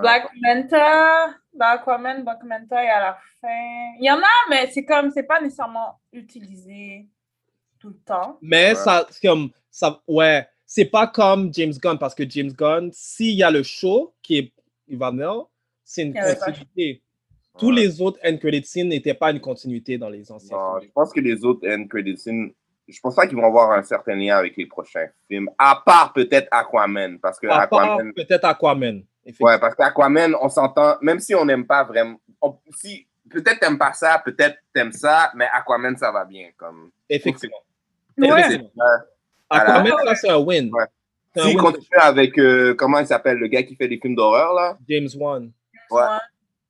Black Manta, dans Aquaman, Black Manta est à la fin. Il y en a, mais c'est comme, c'est pas nécessairement utilisé tout le temps. Mais Ouais. ça, c'est comme, ça, ouais, c'est pas comme James Gunn, parce que James Gunn, s'il y a le show qui est, il va venir, c'est une continuité. Tous les autres end credit scenes n'étaient pas une continuité dans les anciens Non, je films. pense que les autres end credit scenes, je pense pas qu'ils vont avoir un certain lien avec les prochains films, à part peut-être Aquaman, parce que À part Aquaman, peut-être Aquaman. ouais, parce qu'Aquaman, on s'entend, même si on n'aime pas vraiment, on- si peut-être t'aimes pas ça, peut-être t'aimes ça, mais Aquaman ça va bien, comme. Effectivement. Ouais. Effectivement. Aquaman, ça, c'est un win. Ouais. C'est un win. continue avec euh, comment il s'appelle, le gars qui fait des films d'horreur là? James Wan. Ouais.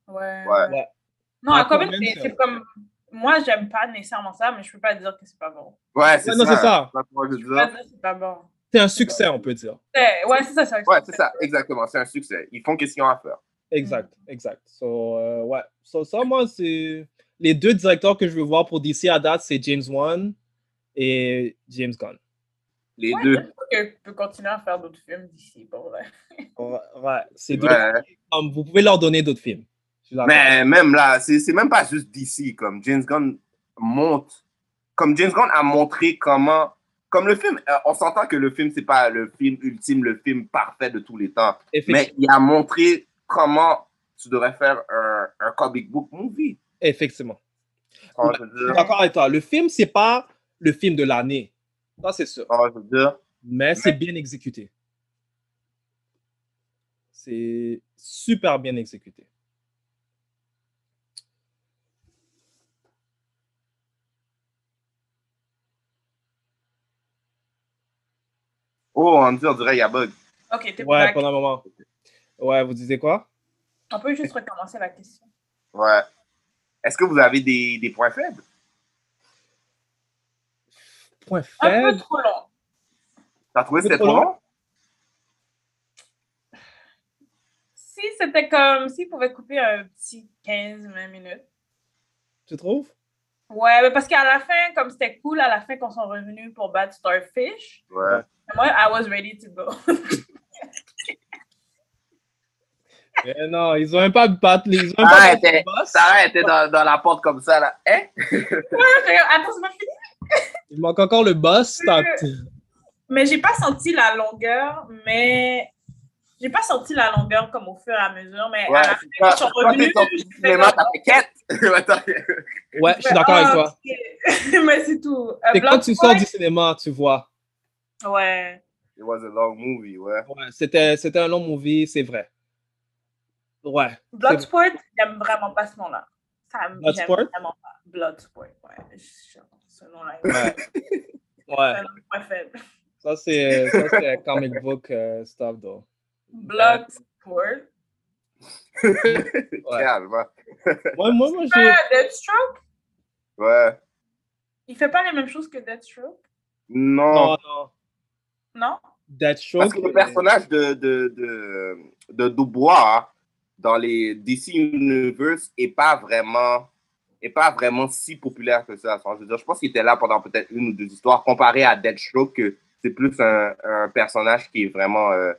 Ouais. Ouais. Ouais. Non, Aquaman, Aquaman, c'est comme. Moi, j'aime pas nécessairement ça, mais je peux pas dire que c'est pas bon. Ouais, c'est Ouais, non, ça. c'est ça. C'est pas bon. C'est un succès, on peut dire. C'est- Ouais, c'est ça, c'est Ouais, c'est ça, exactement. C'est un succès. Ils font qu'est-ce qu'ils ont à faire. Exact, exact. So, euh, ouais. So, ça, moi, c'est. Les deux directeurs que je veux voir pour DC à date, c'est James Wan et James Gunn. Les Ouais, deux. je peux continuer à faire d'autres films d'ici, pour vrai. Ouais, ouais, c'est deux. Ouais. Comme, vous pouvez leur donner d'autres films. Mais même là, c'est même pas juste DC. Comme James Gunn monte. Comme James Gunn a montré comment. Comme le film, euh, on s'entend que le film, c'est pas le film ultime, le film parfait de tous les temps. Mais il a montré comment tu devrais faire un, un comic book movie. Effectivement. Dire? d'accord avec toi. Le film, c'est pas le film de l'année. Ça, c'est sûr. Dire? Mais c'est bien exécuté. C'est super bien exécuté. Oh, on dit, on dirait il y a bug. Ok, t'es Ouais, back. pendant un moment. Ouais, vous disiez quoi? On peut juste recommencer la question. Ouais. Est-ce que vous avez des, des points faibles? Point Un faible? peu trop long. T'as trouvé que C'est c'était trop trop long? long? Si c'était comme. S'il pouvait couper un petit 15-20 minutes. Tu trouves? Ouais, mais parce qu'à la fin, comme c'était cool, à la fin, ils sont revenus pour battre Starfish, Ouais. moi, I was ready to go. Eh non, ils ont même pas battu. Ils ont battu était, dans, dans la porte comme ça, là. Hein? Attends, c'est pas fini. Il manque encore le boss. t'as- Mais j'ai pas senti la longueur, mais. J'ai pas senti la longueur comme au fur et à mesure, mais Ouais, à la fin, quand sorti je quête! Attends. Ouais, je suis d'accord avec ah, toi. ok. mais c'est tout. Euh, C'est quand tu sors du cinéma, tu vois? Ouais. It was a long movie, ouais. Ouais, c'était, c'était un long movie, c'est vrai. Ouais. Bloodsport, j'aime vraiment pas ce nom-là. Ça Bloodsport? Vraiment pas. Bloodsport, ouais. Ce nom-là. Ouais. C'est un nom faible. Ça, c'est, ça, c'est comic book euh, stuff, though. Bloodsport. Calme, hein. Ouais, moi, moi, j'ai. Deathstroke? Ouais. Il fait pas les mêmes choses que Deathstroke? Non. Non, non. Non? Deathstroke. Parce que le personnage de, de, de, de Dubois dans les DC Universe est pas vraiment est pas vraiment si populaire que ça. Je, veux dire, je pense qu'il était là pendant peut-être une ou deux histoires, comparé à Deathstroke, que c'est plus un, un personnage qui est vraiment euh,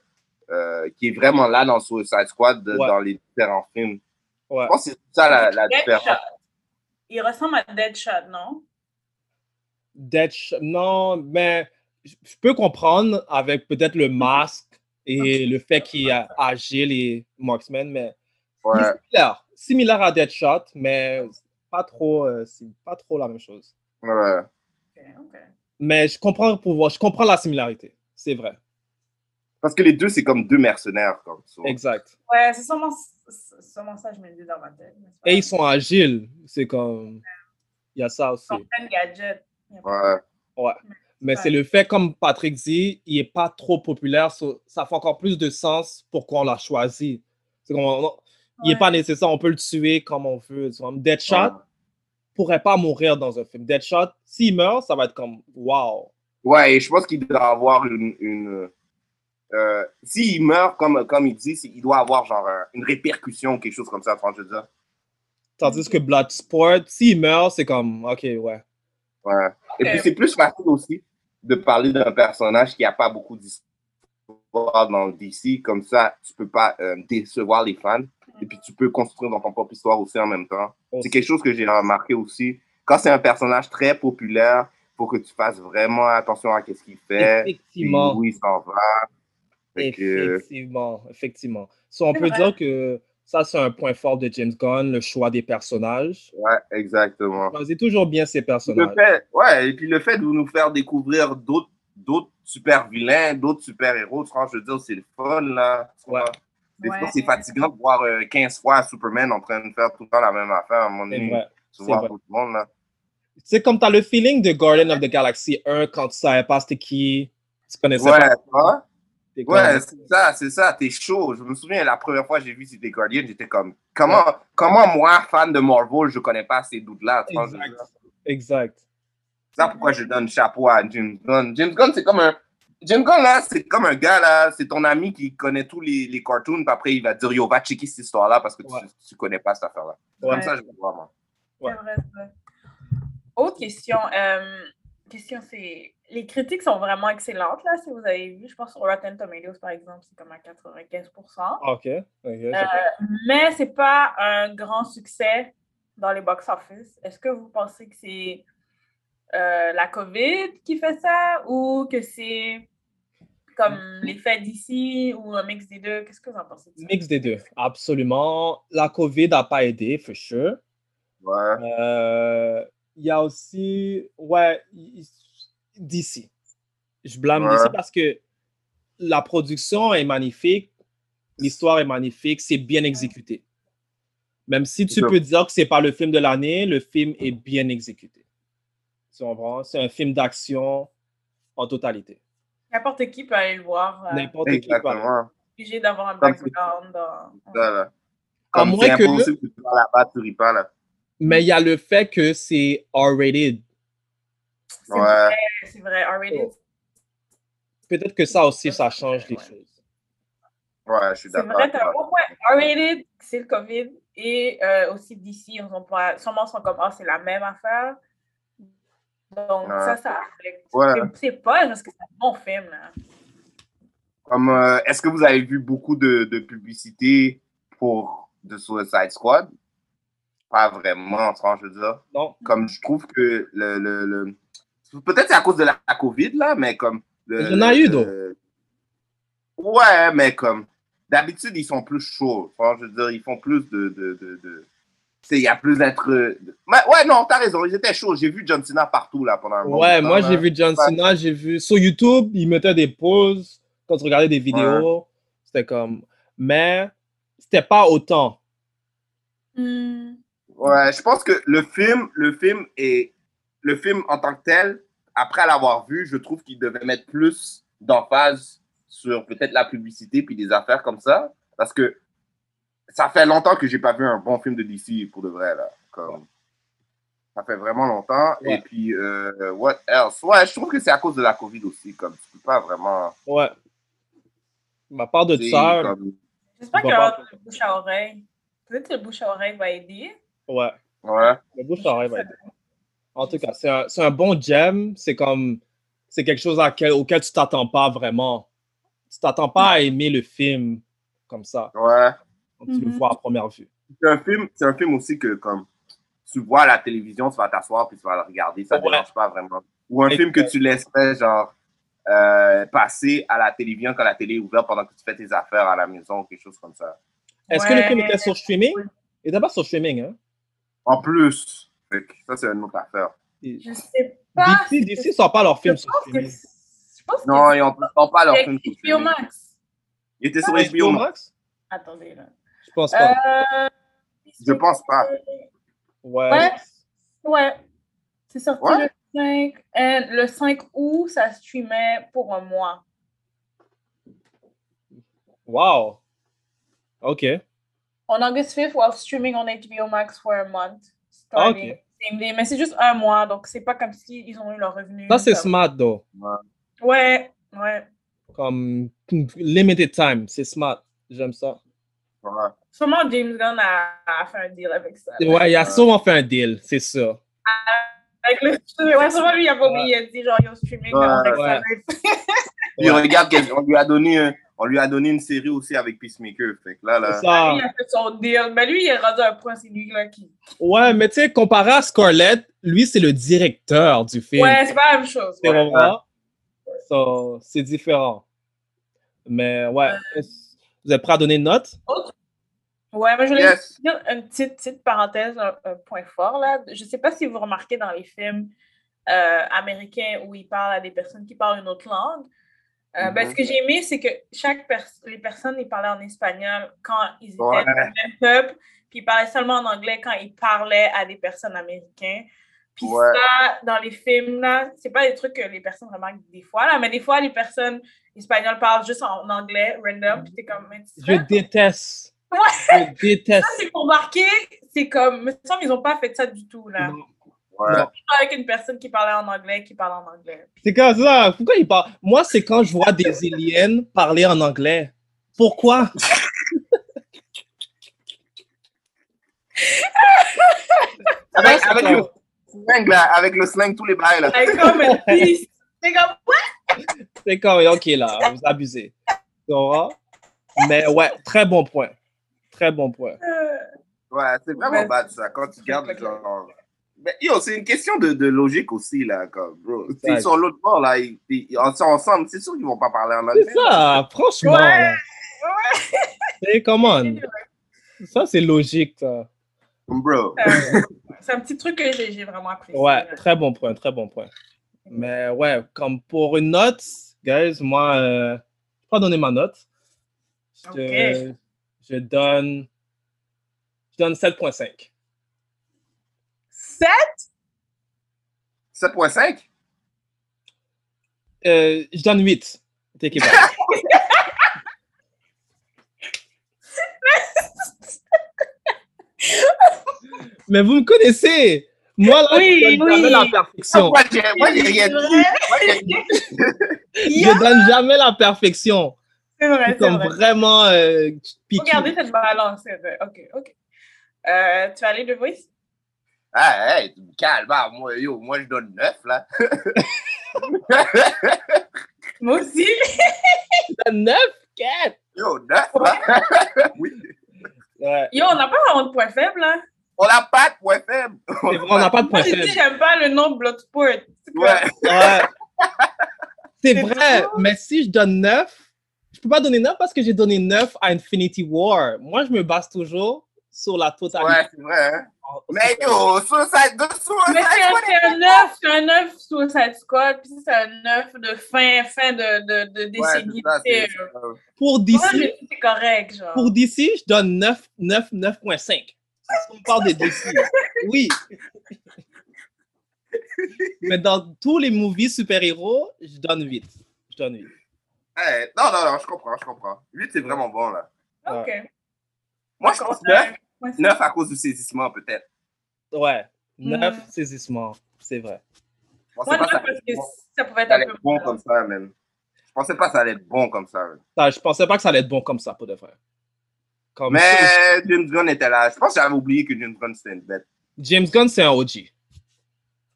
euh, qui est vraiment là dans Suicide Squad de- Ouais. dans les différents films. Ouais. Je pense que c'est ça la, la différence. Deadshot. Il ressemble à Deadshot, non? Deathsh- Non, mais je peux comprendre avec peut-être le masque et le fait qu'il est agile et marksman, mais Ouais. similaire. Similaire à Deadshot, mais pas trop, euh, c'est pas trop la même chose. Ouais. Mais je comprends le pouvoir, je comprends la similarité. C'est vrai. Parce que les deux, c'est comme deux mercenaires. Comme. Exact. Ouais, c'est sûrement, sûrement ça que je me dis dans ma tête. Et ils sont agiles. C'est comme. Il y a ça aussi. Ils sont plein de gadgets. Ouais. Ouais. Mais Ouais. c'est le fait, comme Patrick dit, il n'est pas trop populaire. so- ça fait encore plus de sens pourquoi on l'a choisi. C'est comme, on- Il n'est Ouais. pas nécessaire, on peut le tuer comme on veut. Deadshot Ouais. pourrait pas mourir dans un film. Deadshot, s'il meurt, ça va être comme wow. Ouais, et je pense qu'il doit avoir une. une euh, S'il meurt, comme, comme il dit, il doit avoir genre un- une répercussion ou quelque chose comme ça, enfin, je veux dire? Tandis que Bloodsport, s'il meurt, c'est comme ok, ouais. Ouais. Et puis c'est plus facile aussi de parler d'un personnage qui n'a pas beaucoup d'histoire dans le DC. Comme ça, tu peux pas euh, décevoir les fans. Et puis tu peux construire dans ton propre histoire aussi en même temps. C'est quelque chose que j'ai remarqué aussi. Quand c'est un personnage très populaire, il faut que tu fasses vraiment attention à ce qu'il fait. Effectivement. Puis où il s'en va. Que- Effectivement, effectivement. So, on C'est peut vrai. dire que Ça, c'est un point fort de James Gunn, le choix des personnages. Ouais, exactement. Il choisit toujours bien ses Le personnages. fait, ouais, et puis le fait de nous faire découvrir d'autres d'autres super vilains, d'autres super héros, franchement, je veux dire, c'est le fun, là. Ouais. Des Ouais. fois, c'est fatigant de voir euh, 15 fois Superman en train de faire tout le temps la même affaire. À un moment C'est donné, vrai. tu c'est vois vrai. tout le monde, là. C'est comme tu as le feeling de Guardian of the Galaxy 1 quand tu savais pas c'était qui, tu connaissais Ouais, pas? Ouais, c'est ça, c'est ça, t'es chaud. Je me souviens, la première fois que j'ai vu c'était Guardian, j'étais comme, comment, comment moi, fan de Marvel, je connais pas ces doutes-là? Exact. Exact. C'est ça pourquoi je donne chapeau à James Gunn. James Gunn, c'est comme un. James Gunn, là, c'est comme un gars, là, c'est ton ami qui connaît tous les, les cartoons, puis après, il va dire, yo, va checker cette histoire-là parce que tu, Ouais. tu connais pas cette affaire-là. Ouais. Comme ça, je le vois, moi. Ouais. C'est vrai, c'est vrai. Autre question. euh, question, c'est. Les critiques sont vraiment excellentes, là, si vous avez vu. Je pense sur Rotten Tomatoes, par exemple, c'est comme à 95%. Ah, Ok. ok, je sais Euh, pas. mais c'est pas un grand succès dans les box-office. Est-ce que vous pensez que c'est euh, la COVID qui fait ça ou que c'est comme l'effet d'ici ou un mix des deux? Qu'est-ce que vous en pensez? de ça? Mix des deux, absolument. La COVID n'a pas aidé, for sure. Ouais. Euh, Il y a aussi, ouais, DC. Je blâme Ouais. DC parce que la production est magnifique, l'histoire est magnifique, c'est bien exécuté. Même si tu peux dire que c'est pas le film de l'année, le film est bien exécuté. Tu comprends? C'est un film d'action en totalité. N'importe qui peut aller le voir. euh, N'importe qui peut aller. Obligé d'avoir un background. dans-. À Comme moins c'est que- impossible que tu vas là-bas, tu ris pas, là. Mais il y a le fait que c'est R-rated. Ouais. vrai, c'est vrai. Oh. Peut-être que ça aussi, ça change les Ouais. choses. Ouais, je suis C'est d'accord. vrai, avec t'as un bon point. R-rated, c'est le COVID. Et euh, aussi d'ici, ils ont pas, sûrement sont comme, ah, c'est la même affaire. Donc, Ouais. ça, ça affecte. Ouais. C'est- C'est pas parce que c'est un bon film. Là. Comme, euh, est-ce que vous avez vu beaucoup de, de publicité pour The Suicide Squad? Pas vraiment, franchement, je veux dire. Non? Comme je trouve que le. le, le- Peut-être c'est à cause de la, la COVID, là, mais comme. le- Il y en a eu, le- d'autres. Ouais, mais comme. D'habitude, ils sont plus chauds. Franchement, je veux dire, ils font plus de. de, de, de- il y a plus d'être. Mais ouais, non, t'as raison, ils étaient chauds. J'ai vu John Cena partout, là, pendant un bon Ouais, moi j'ai vu John Cena, j'ai vu sur YouTube, il mettait des pauses quand tu regardais des vidéos. C'était comme. Mais c'était pas autant. Hmm. Ouais, je pense que le film, le film est, le film en tant que tel, après l'avoir vu, je trouve qu'il devait mettre plus d'emphase sur peut-être la publicité puis des affaires comme ça, parce que ça fait longtemps que j'ai pas vu un bon film de DC pour de vrai là. Comme, ça fait vraiment longtemps. Ouais. Et puis, euh, what else? Ouais, je trouve que c'est à cause de la COVID aussi, comme tu peux pas vraiment. Ouais. À part de ça, comme- J'espère qu'il y aura le bouche à oreille. Peut-être que le bouche à oreille va aider. ouais. ouais. Le bouche à oreille va aider. En tout cas, c'est un, c'est un bon gem. C'est comme. C'est quelque chose à quel- auquel tu t'attends pas vraiment. Tu t'attends pas à aimer le film comme ça, Ouais. quand tu le Mhm. vois à première vue. c'est un film, c'est un film aussi que comme tu vois à la télévision, tu vas t'asseoir puis tu vas le regarder, ça ne Ouais. dérange pas vraiment. Ou un film que tu laisserais genre euh, passer à la télévision quand la télé est ouverte pendant que tu fais tes affaires à la maison ou quelque chose comme ça. Est-ce que le film était sur streaming? Il était pas sur streaming, hein? En plus, ça c'est une autre affaire. Je sais pas. DC, DC sort pas leur film je sur pense que streaming. Non, ils n'ont pas leur film. sur HBO. Max. Il était sur Ah, HBO Max. Attendez là. Je pense pas. Euh, Je pense pas. Ouais. Ouais. C'est sorti le 5. Et le 5 août, ça streamait pour un mois. Wow. OK. On August 5th, while streaming on HBO Max for a month. Ah, Starting ok. same day. Mais c'est juste un mois, donc c'est pas comme si ils ont eu leur revenu. Ça, c'est comme- smart, though. Ouais, ouais. Comme limited time. C'est smart. J'aime ça. Ouais. Sûrement James Gunn a, a fait un deal avec ça. Ouais, il a sûrement fait un deal, c'est ça. Avec le. Ouais, sûrement lui, il a pas oublié. Il a dit genre, yo, streaming, Ouais, ouais. ça. Puis regarde, on lui a donné, un- on lui a donné une série aussi avec Peacemaker. Fait que là, là. C'est ça. Lui, il a fait son deal. Mais lui, il est rendu à un point, c'est lui là qui. Ouais, mais tu sais, comparé à Scarlett, lui, c'est le directeur du film. Ouais, c'est pas la même chose. C'est ouais. vraiment. So, c'est différent. Mais ouais. Vous êtes prêt à donner une note? Ouais, mais je voulais Yes. dire une petite, petite parenthèse, un, un point fort là. Je sais pas si vous remarquez dans les films euh, américains où ils parlent à des personnes qui parlent une autre langue. Euh, ben, Mhm. ce que j'ai aimé, c'est que chaque pers les personnes, ils parlaient en espagnol quand ils étaient Ouais. du même peuple, puis ils parlaient seulement en anglais quand ils parlaient à des personnes américaines. Puis Ouais. ça, dans les films, là, c'est pas des trucs que les personnes remarquent des fois, là, mais des fois, les personnes espagnoles parlent juste en anglais, random, puis t'es comme... Je déteste. Ouais. Je déteste. Ça, c'est pour marquer, c'est comme, me semble ils ont pas fait ça du tout, là. Non. Ouais. Non. Avec une personne qui parlait en anglais, qui parle en anglais. C'est comme ça. Pourquoi il parle? Moi, c'est quand je vois des aliens parler en anglais. Pourquoi? Avec, c'est avec comme- le slang, là, avec le slang, tous les bails, là. Avec comme. C'est comme, C'est comme, ok, là, vous abusez. Mais ouais, très bon point. Très bon point. euh, Ouais, c'est vraiment Ouais. bad, ça, quand tu gardes, genre... Mais yo, c'est une question de, de logique aussi, là, comme, bro. S'ils Ouais. sont l'autre bord, là, ils, sont ensemble, c'est sûr qu'ils vont pas parler en anglais. C'est ça, franchement. Ouais. Hey, come on. Ça, c'est logique, ça. Bro. euh, c'est un petit truc que j'ai j'ai vraiment apprécié. Ouais, très bon point, très bon point. Mais ouais, comme pour une note, guys, moi, euh, je vais pas donner ma note. Je, te- Ok. je donne, je donne 7.5. 7? 7.5? Euh, je donne 8. Take it back. Mais vous me connaissez. Moi, là, Oui, je donne oui. jamais la perfection. Moi, j'ai rien dit. Je donne jamais la perfection. C'est vrai, C'est vrai. vraiment euh, piqué. Regardez cette balance. OK, OK. Euh, tu vas aller de voice? Ah, hey, tu me calmes, moi, yo, moi, je donne 9, là. Moi aussi. Je donne 9, 4. Yo, 9, là. oui. Ouais. Yo, on n'a pas vraiment de point faible, là. On n'a pas de point faible. C'est vrai, on n'a pas de point faible. j'aime pas le nom Bloodsport. Ouais. Ouais. C'est vrai, mais si je donne 9, je peux pas donner 9 parce que j'ai donné 9 à Infinity War. Moi, je me base toujours sur la totalité. Ouais, c'est vrai, hein. Mais yo, Suicide, de Mais Suicide c'est un, Squad, c'est un 9, c'est un 9 Suicide Squad, puis ça, c'est un 9 de fin, fin de, de, de Ouais, décennie. euh, Pour moi, DC, c'est correct, genre. pour DC, je donne 9, 9, 9.5. Si on parle de DC. Oui. Mais dans tous les movies super-héros, je donne 8. Je donne 8. Hey, non, non, non, je comprends, je comprends. 8, c'est vraiment bon, là. OK. Moi, je pense Ouais. 9. Ouais, c'est- 9 à cause du saisissement, peut-être. Ouais. 9 Mm. saisissements. C'est vrai. Je pensais Moi, pas non, que ça parce allait que être bon. ça pouvait être Ça un peu bon comme ça, man. Je pensais pas que ça allait être bon comme ça. Ça, je pensais pas que ça allait être bon comme ça, pour de vrai. Comme ça, Mais James Gunn était là. Je pense que j'avais oublié que James Gunn, c'était une bête. James Gunn, c'est un OG.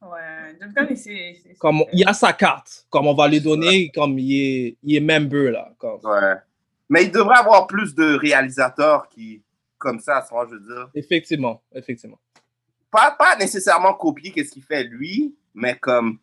Ouais, James Gunn, c'est. c'est- Comme il a sa carte, comme on va lui donner, comme il est, il est member là. Comme. Ouais. Mais il devrait avoir plus de réalisateurs qui, comme ça, tu vois, je veux dire. Effectivement, effectivement. Pas, pas nécessairement copier qu'est-ce qu'il fait lui, mais comme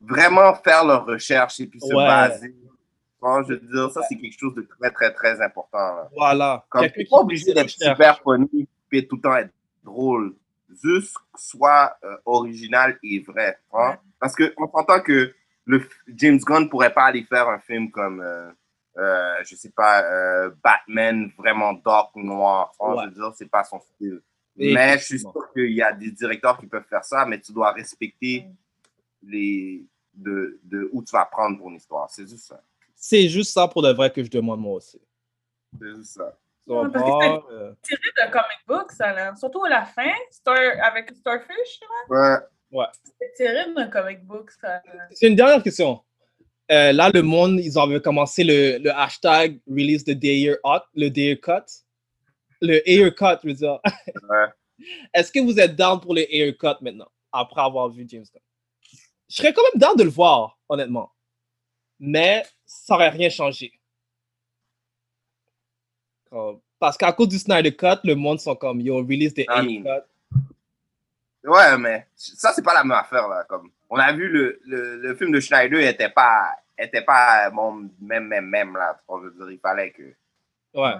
vraiment faire leurs recherches et puis se baser. Tu vois, je veux dire, ça, c'est quelque chose de très, très, très important. Là. Voilà. Comme qui pas obligé d'être super funny et tout le temps être drôle. Juste soit euh, original et vrai. tu vois. Ouais. Parce qu'on s'entend que le James Gunn pourrait pas aller faire un film comme, euh, euh, je sais pas, euh, Batman vraiment dark, noir. Ouais. Je veux dire, c'est pas son style. Et Mais je suis sûr qu'il y a des directeurs qui peuvent faire ça, mais tu dois respecter les de, de où tu vas prendre ton histoire. C'est juste ça. C'est juste ça pour de vrai que je demande moi aussi. C'est juste ça. Parce que voir, euh, tiré d'un comic book, ça, là. Surtout à la fin, Star, avec Starfish, là. Ouais. C'est tiré d'un comic book, ça. C'est une dernière question. Euh, là, le monde, ils avaient commencé le, le hashtag release the day cut, le day cut. Le air cut, je veux dire. Ouais. Est-ce que vous êtes down pour le air cut maintenant, après avoir vu James Gunn? Je serais quand même down de le voir, honnêtement. Mais ça n'aurait rien changé. Comme- Parce qu'à cause du Snyder Cut, le monde sont comme, yo, release the air cut. Ouais, mais ça, c'est pas la même affaire, là. Comme, on a vu le, le, le film de Schneider était pas, était pas bon, même, même, même, là. Je veux dire, il fallait que. Ouais.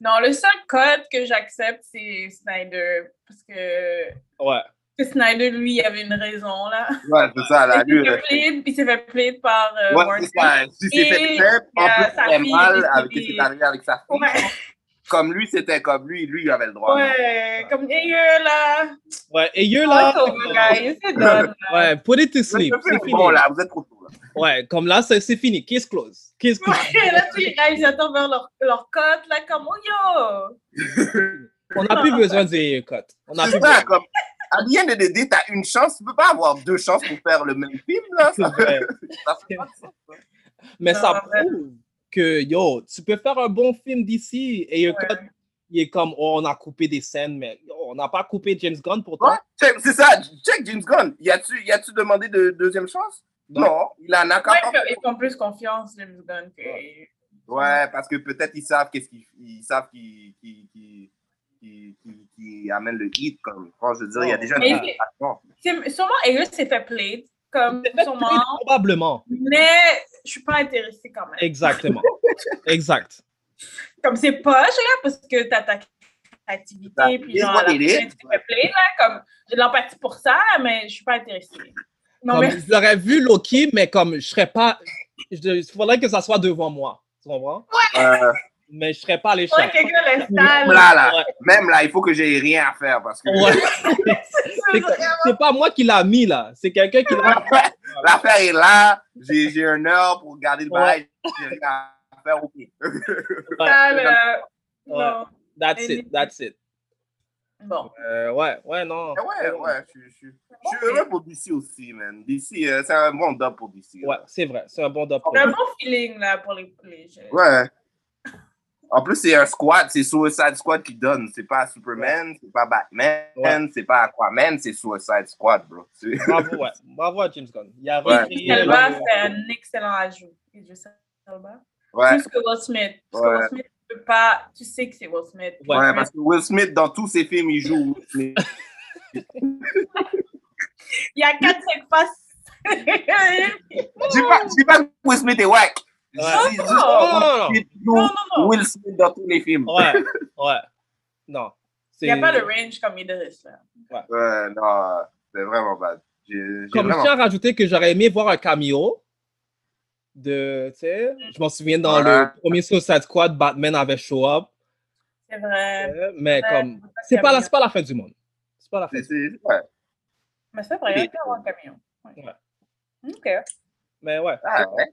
Non, le seul code que j'accepte, c'est Snyder. Parce que, Ouais. que Snyder, lui, il avait une raison, là. Ouais, c'est ça, là. il s'est euh, fait plead, puis il s'est fait plead par euh, ouais, Warner. c'est ça. Si c'est fait Et, très, en euh, plus, sa très fille mal avec ce qui décédée. est arrivé avec sa fille. Ouais, Comme lui, c'était comme lui, lui, il avait le droit. ouais, comme ailleurs, là. Ouais, et eux Oh, là. Ouais, put it to Le sleep. C'est est fini. bon, là, vous êtes trop tôt, là. Ouais, comme là, c'est c'est fini. Case close. Case close. Ouais, là, tous les réalisateurs vers leur, leur cote, là, comme, oh yo! On n'a plus besoin de cut. On n'a plus C'est ça, besoin. comme. À bien de DD, t'as une chance. Tu peux pas avoir deux chances pour faire le même film, là. C'est Ça, vrai. ça fait pas de sens. Mais Non, ça mais- prouve que, yo, tu peux faire un bon film d'ici et Ouais. il est comme, oh, on a coupé des scènes, mais yo, on n'a pas coupé James Gunn pourtant. Ouais, check, c'est ça. Check James Gunn. Y a-tu y a-tu demandé de deuxième chance? Non. Non, il en a Ouais, quand ils font plus confiance, James Gunn, que. Ouais, parce que peut-être ils savent qu'est-ce qu'ils ils savent qui qui qui qui, qui, qui amène le hit comme. Enfin, je veux dire, il y a déjà Mais une c'est- attente. C'est- Sûrement, Ayus s'est fait plate, comme, sûrement, Probablement. mais je suis pas intéressée quand même. Exactement. exact. Comme c'est poche, là, parce que t'as ta créativité, Ça, puis it's genre, la plate, là, comme, j'ai de l'empathie pour ça, là, mais je suis pas intéressée. Non, Comme, merci. je l'aurais vu Loki, mais comme je serais pas. Il faudrait que ça soit devant moi. Tu comprends? Euh, Mais je serais pas allé chercher. quelqu'un même là, là, Ouais. même là, il faut que j'ai rien à faire parce que Ouais. C'est c'est pas moi qui l'a mis là. C'est quelqu'un qui l'a. l'affaire est là. J'ai j'ai une heure pour garder le Ouais. bail. J'ai rien à faire. Ok. Euh, Ouais. non. That's it. That's it. Bon. Euh, ouais, ouais, non. Ouais, ouais, je suis- je suis je suis heureux pour DC aussi, man. DC, euh, c'est un bon dub pour DC. Ouais, c'est vrai. C'est un bon dub. On a un bon feeling, là, pour les, les jeux. Ouais. En plus, c'est un squad, c'est Suicide Squad qui donne. C'est pas Superman, c'est pas Batman, Ouais. c'est pas Aquaman, c'est Suicide Squad, bro. Bravo, ouais. Bravo à James Gunn. Il a Ouais. Elba, le- c'est un excellent ajout. Idris Elba. Ouais. Plus que Will Smith. Parce que. Will Smith, tu peux pas. Tu sais que c'est Will Smith. Ouais, parce que Will Smith, dans tous ses films, il joue Will Smith. Il y a 4-5 faces. Je dis pas, je dis pas que Will Smith est whack. Je Ouais. Non, non, non. qu'il joue Non, non, non. Will Smith dans tous les films. Ouais, ouais. Non. Il n'y a pas le range comme Idris, là. Ouais, non, c'est vraiment bad. J'ai j'ai Comme je vraiment... tiens à rajouter que j'aurais aimé voir un cameo de, tu sais, je m'en souviens dans Ouais. le premier Suicide Squad, Batman avait show up, C'est vrai. euh, mais Ouais, comme, c'est pas, la- pas la fin du monde. C'est pas la fin c'est- du monde. c'est- ouais. Mais c'est vrai, il y a un camion. Ouais. Ouais. OK. Mais ouais. Ah, ouais.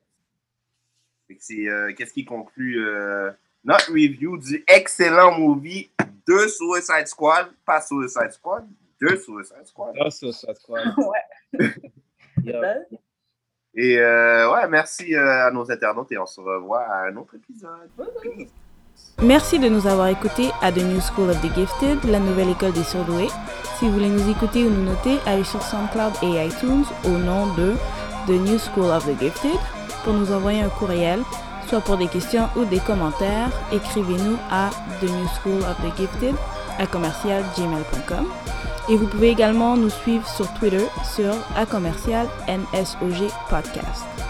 C'est, euh, Qu'est-ce qui conclut euh, notre review du excellent movie de Suicide Squad, pas Suicide Squad, de Suicide Squad. Ah, Suicide Squad. Ouais. Yeah. Et euh, ouais, merci euh, à nos internautes et on se revoit à un autre épisode. Merci de nous avoir écoutés à The New School of the Gifted, la nouvelle école des surdoués. Si vous voulez nous écouter ou nous noter, allez sur SoundCloud et iTunes au nom de The New School of the Gifted. Pour nous envoyer un courriel, soit pour des questions ou des commentaires, écrivez-nous à The New School of the Gifted à commercialgmail.com. Et vous pouvez également nous suivre sur Twitter sur à Podcast.